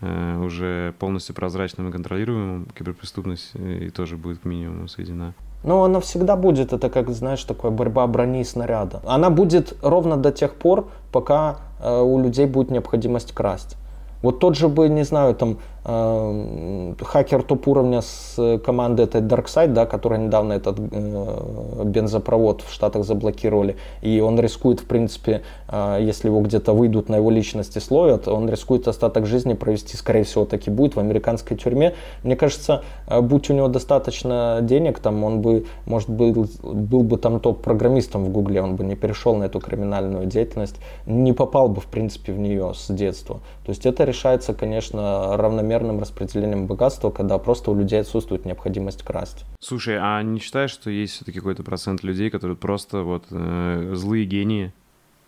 э, уже полностью прозрачным и контролируемым, киберпреступность и тоже будет к минимуму сведена. Но она всегда будет, это как, знаешь, такая борьба брони и снаряда. Она будет ровно до тех пор, пока э, у людей будет необходимость красть. Вот тот же бы, не знаю, там, э, хакер топ-уровня с команды этой DarkSide, да, которая недавно этот э, бензопровод в Штатах заблокировали, и он рискует, в принципе, э, если его где-то выйдут на его личности словят, он рискует остаток жизни провести, скорее всего, таки будет в американской тюрьме. Мне кажется, э, будь у него достаточно денег, там, он бы, может, был, был бы там топ-программистом в Гугле, он бы не перешел на эту криминальную деятельность, не попал бы, в принципе, в нее с детства. То есть это решается, конечно, равномерным распределением богатства, когда просто у людей отсутствует необходимость красть. Слушай, а не считаешь, что есть все-таки какой-то процент людей, которые просто вот э, злые гении?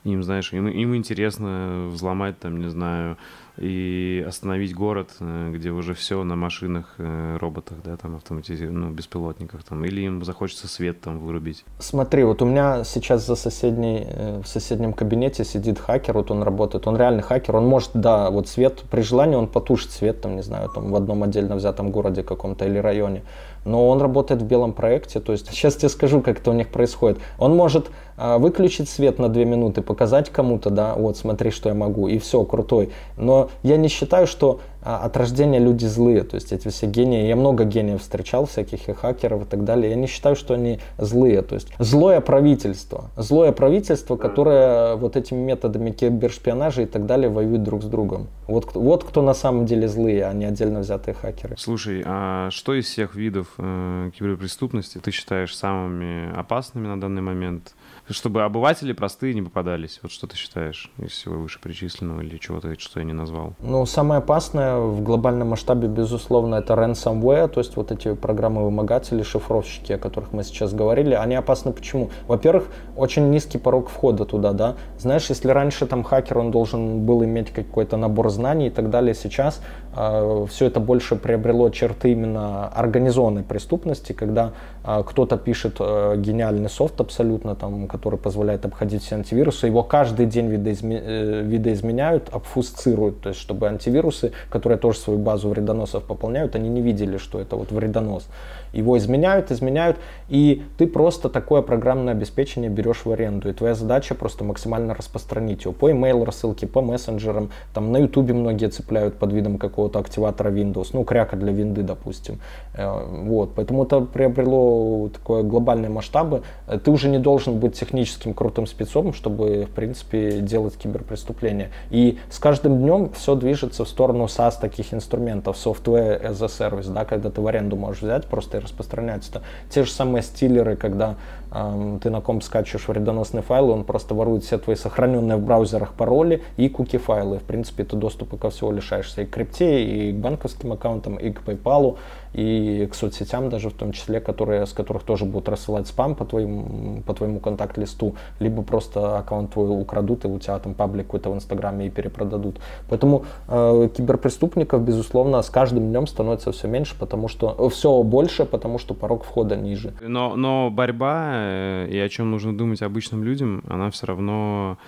Им, знаешь, им, им интересно взломать, там, не знаю, и остановить город, э, где уже все на машинах, э, роботах, да, там автоматизированных, ну, беспилотниках, там, или им захочется свет там вырубить. Смотри, вот у меня сейчас за соседней, э, в соседнем кабинете сидит хакер, вот он работает, он реальный хакер, он может, да, вот свет, при желании он потушит свет, там, не знаю, там, в одном отдельно взятом городе каком-то или районе, но он работает в белом проекте, то есть сейчас тебе скажу, как это у них происходит. Он может выключить свет на две минуты, показать кому-то, да, вот смотри, что я могу, и все, крутой. Но я не считаю, что а, от рождения люди злые, то есть эти все гении, я много гениев встречал, всяких и хакеров и так далее, я не считаю, что они злые, то есть злое правительство, злое правительство, которое вот этими методами кибершпионажа и так далее воюет друг с другом. Вот, вот кто на самом деле злые, а не отдельно взятые хакеры. Слушай, а что из всех видов э, киберпреступности ты считаешь самыми опасными на данный момент? Чтобы обыватели простые не попадались. Вот что ты считаешь из всего вышеперечисленного или чего-то, что я не назвал? Ну, самое опасное в глобальном масштабе, безусловно, это ransomware, то есть вот эти программы-вымогатели, шифровщики, о которых мы сейчас говорили. Они опасны почему? Во-первых, очень низкий порог входа туда, да. Знаешь, если раньше там хакер, он должен был иметь какой-то набор знаний и так далее, сейчас все это больше приобрело черты именно организованной преступности, когда э, кто-то пишет э, гениальный софт абсолютно, там, который позволяет обходить все антивирусы. Его каждый день видоизме, э, видоизменяют, обфусцируют, то есть чтобы антивирусы, которые тоже свою базу вредоносов пополняют, они не видели, что это вот вредонос. Его изменяют, изменяют, и ты просто такое программное обеспечение берешь в аренду. И твоя задача просто максимально распространить его по email рассылке, по мессенджерам. Там на YouTube многие цепляют под видом какого-то активатора Windows, ну, кряка для винды, допустим. Э, вот, поэтому это приобрело такое глобальные масштабы. Э, ты уже не должен быть техническим крутым спецом, чтобы, в принципе, делать киберпреступления. И с каждым днем все движется в сторону SaaS таких инструментов, software as a service, да, когда ты в аренду можешь взять просто и распространять это. Те же самые стилеры, когда э, ты на комп скачиваешь вредоносный файл, он просто ворует все твои сохраненные в браузерах пароли и куки файлы. В принципе, ты доступа ко всему лишаешься и крипте, и к банковским аккаунтам, и к PayPal, и к соцсетям даже в том числе, которые, с которых тоже будут рассылать спам по твоему, по твоему контакт-листу, либо просто аккаунт твой украдут и у тебя там паблик какой-то в Инстаграме и перепродадут. Поэтому э, киберпреступников, безусловно, с каждым днем становится все меньше, потому что э, все больше, потому что порог входа ниже. Но, но борьба э, и о чем нужно думать обычным людям, она все равно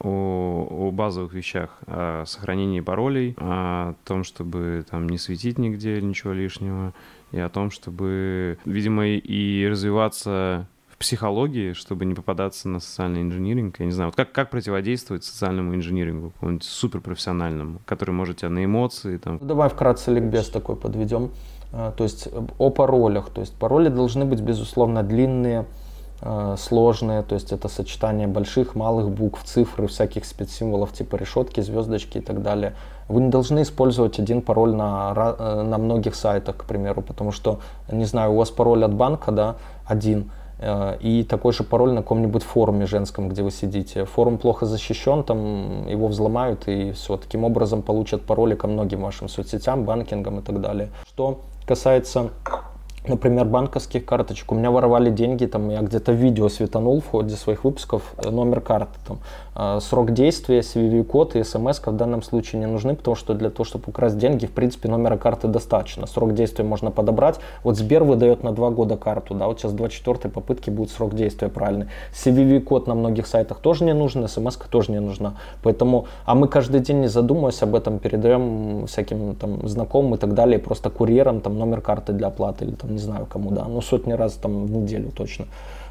о, о базовых вещах, о сохранении паролей, о том, чтобы там не светить нигде ничего лишнего, и о том, чтобы, видимо, и развиваться в психологии, чтобы не попадаться на социальный инжиниринг. Я не знаю, вот как, как противодействовать социальному инжинирингу, какому-нибудь суперпрофессиональному, который может тебя на эмоции там. Ну, давай вкратце ликбез такой подведем. А, то есть о паролях. То есть пароли должны быть, безусловно, длинные, а, сложные, то есть это сочетание больших, малых букв, цифр, всяких спецсимволов типа решетки, звездочки и так далее. Вы не должны использовать один пароль на, э, на многих сайтах, к примеру, потому что, не знаю, у вас пароль от банка, да, один, э, и такой же пароль на каком-нибудь форуме женском, где вы сидите. Форум плохо защищен, там его взломают и все. Таким образом получат пароли ко многим вашим соцсетям, банкингам и так далее. Что касается например, банковских карточек. У меня воровали деньги, там, я где-то видео светанул в ходе своих выпусков, э, номер карты, там, срок действия, CVV-код и смс в данном случае не нужны, потому что для того, чтобы украсть деньги, в принципе, номера карты достаточно. Срок действия можно подобрать. Вот Сбер выдает на два года карту, да, вот сейчас 24 попытки будет срок действия правильный. CVV-код на многих сайтах тоже не нужен, смс тоже не нужна. Поэтому, а мы каждый день, не задумываясь об этом, передаем всяким там знакомым и так далее, просто курьерам там номер карты для оплаты или там не знаю кому, да, ну сотни раз там в неделю точно.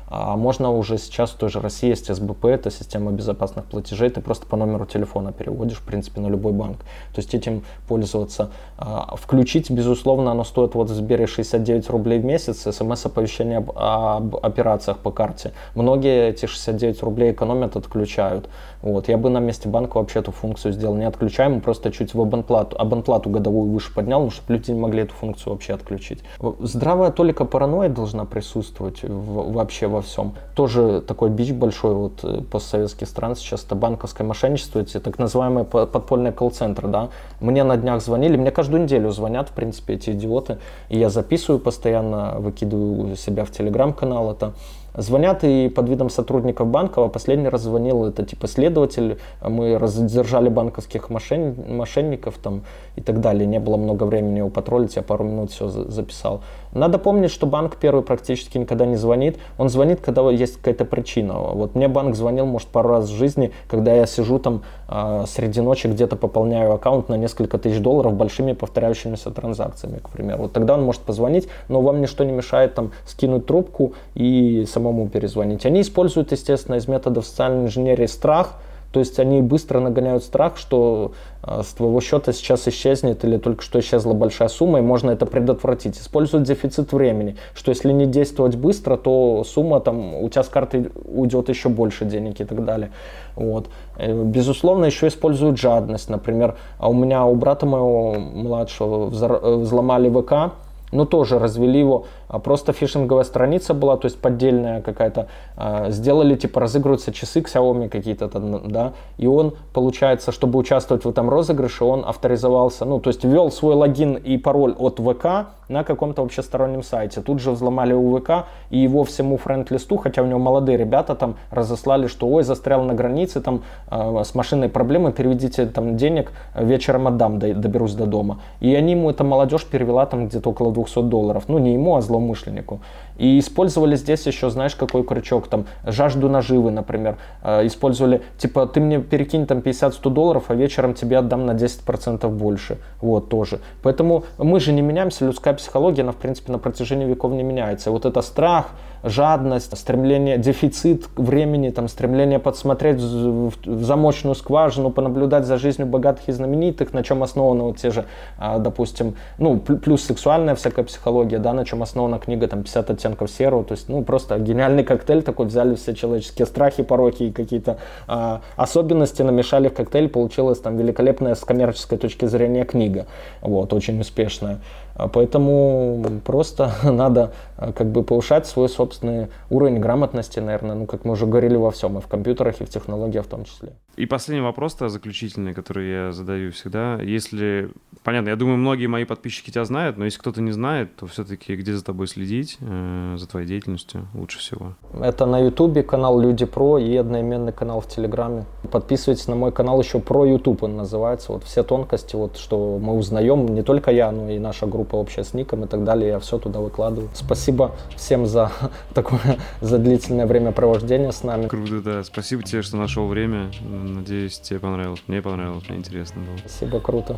А можно уже сейчас в той же России есть СБП, это система безопасных платежей, ты просто по номеру телефона переводишь, в принципе, на любой банк. То есть этим пользоваться. А, включить, безусловно, оно стоит вот в Сбере 69 рублей в месяц, смс-оповещение об, об операциях по карте. Многие эти 69 рублей экономят, отключают. Вот. Я бы на месте банка вообще эту функцию сделал не отключаемую, просто чуть в абонплату, абонплату годовую выше поднял, ну, чтобы люди не могли эту функцию вообще отключить. Здравая толика паранойя должна присутствовать в, вообще во всем. Тоже такой бич большой вот э, постсоветских стран сейчас это банковское мошенничество, эти так называемые подпольные колл-центры, да. Мне на днях звонили, мне каждую неделю звонят, в принципе, эти идиоты, и я записываю постоянно, выкидываю себя в телеграм-канал это. Звонят и под видом сотрудников банка, а последний раз звонил это типа следователь, мы задержали банковских мошен... мошенников там и так далее. Не было много времени у патрулить, я пару минут все записал. Надо помнить, что банк первый практически никогда не звонит. Он звонит, когда есть какая-то причина. Вот мне банк звонил, может, пару раз в жизни, когда я сижу там э, среди ночи где-то пополняю аккаунт на несколько тысяч долларов большими повторяющимися транзакциями, к примеру. Вот тогда он может позвонить, но вам ничто не мешает там скинуть трубку и самому перезвонить. Они используют, естественно, из методов социальной инженерии страх, то есть они быстро нагоняют страх, что с твоего счета сейчас исчезнет или только что исчезла большая сумма, и можно это предотвратить. Используют дефицит времени, что если не действовать быстро, то сумма там у тебя с карты уйдет еще больше денег и так далее. Вот. Э, безусловно, еще используют жадность. Например, а у меня у брата моего младшего э, взломали ВК, ну тоже развели его а просто фишинговая страница была, то есть поддельная какая-то, а, сделали, типа, разыгрываются часы Xiaomi какие-то там, да, и он, получается, чтобы участвовать в этом розыгрыше, он авторизовался, ну, то есть ввел свой логин и пароль от ВК на каком-то вообще стороннем сайте. Тут же взломали у ВК и его всему френд-листу, хотя у него молодые ребята там разослали, что ой, застрял на границе, там э, с машиной проблемы, переведите там денег, вечером отдам, доберусь до дома. И они ему, эта молодежь перевела там где-то около 200 долларов. Ну, не ему, а злоумышленнику. И использовали здесь еще, знаешь, какой крючок, там, жажду наживы, например. Э, использовали, типа, ты мне перекинь там 50-100 долларов, а вечером тебе отдам на 10% больше. Вот, тоже. Поэтому мы же не меняемся, людская психология, она, в принципе, на протяжении веков не меняется. Вот это страх, жадность, стремление, дефицит времени, там, стремление подсмотреть в, замочную скважину, понаблюдать за жизнью богатых и знаменитых, на чем основаны вот те же, а, допустим, ну, плюс сексуальная всякая психология, да, на чем основана книга, там, 50 оттенков серого, то есть, ну, просто гениальный коктейль такой, взяли все человеческие страхи, пороки и какие-то а, особенности, намешали в коктейль, получилась там великолепная с коммерческой точки зрения книга, вот, очень успешная. А поэтому просто надо а, как бы повышать свой собственный уровень грамотности, наверное, ну, как мы уже говорили во всем, и в компьютерах, и в технологиях в том числе. И последний вопрос-то заключительный, который я задаю всегда. Если, понятно, я думаю, многие мои подписчики тебя знают, но если кто-то не знает, то все-таки где за тобой следить, э, за твоей деятельностью лучше всего? Это на Ютубе канал Люди Про и одноименный канал в Телеграме. Подписывайтесь на мой канал еще Про Ютуб, он называется. Вот все тонкости, вот что мы узнаем, не только я, но и наша группа общая с Ником и так далее, я все туда выкладываю. Спасибо всем за такое, за длительное время провождения с нами. Круто, да. Спасибо тебе, что нашел время Надеюсь, тебе понравилось. Мне понравилось, мне интересно было. Спасибо, круто.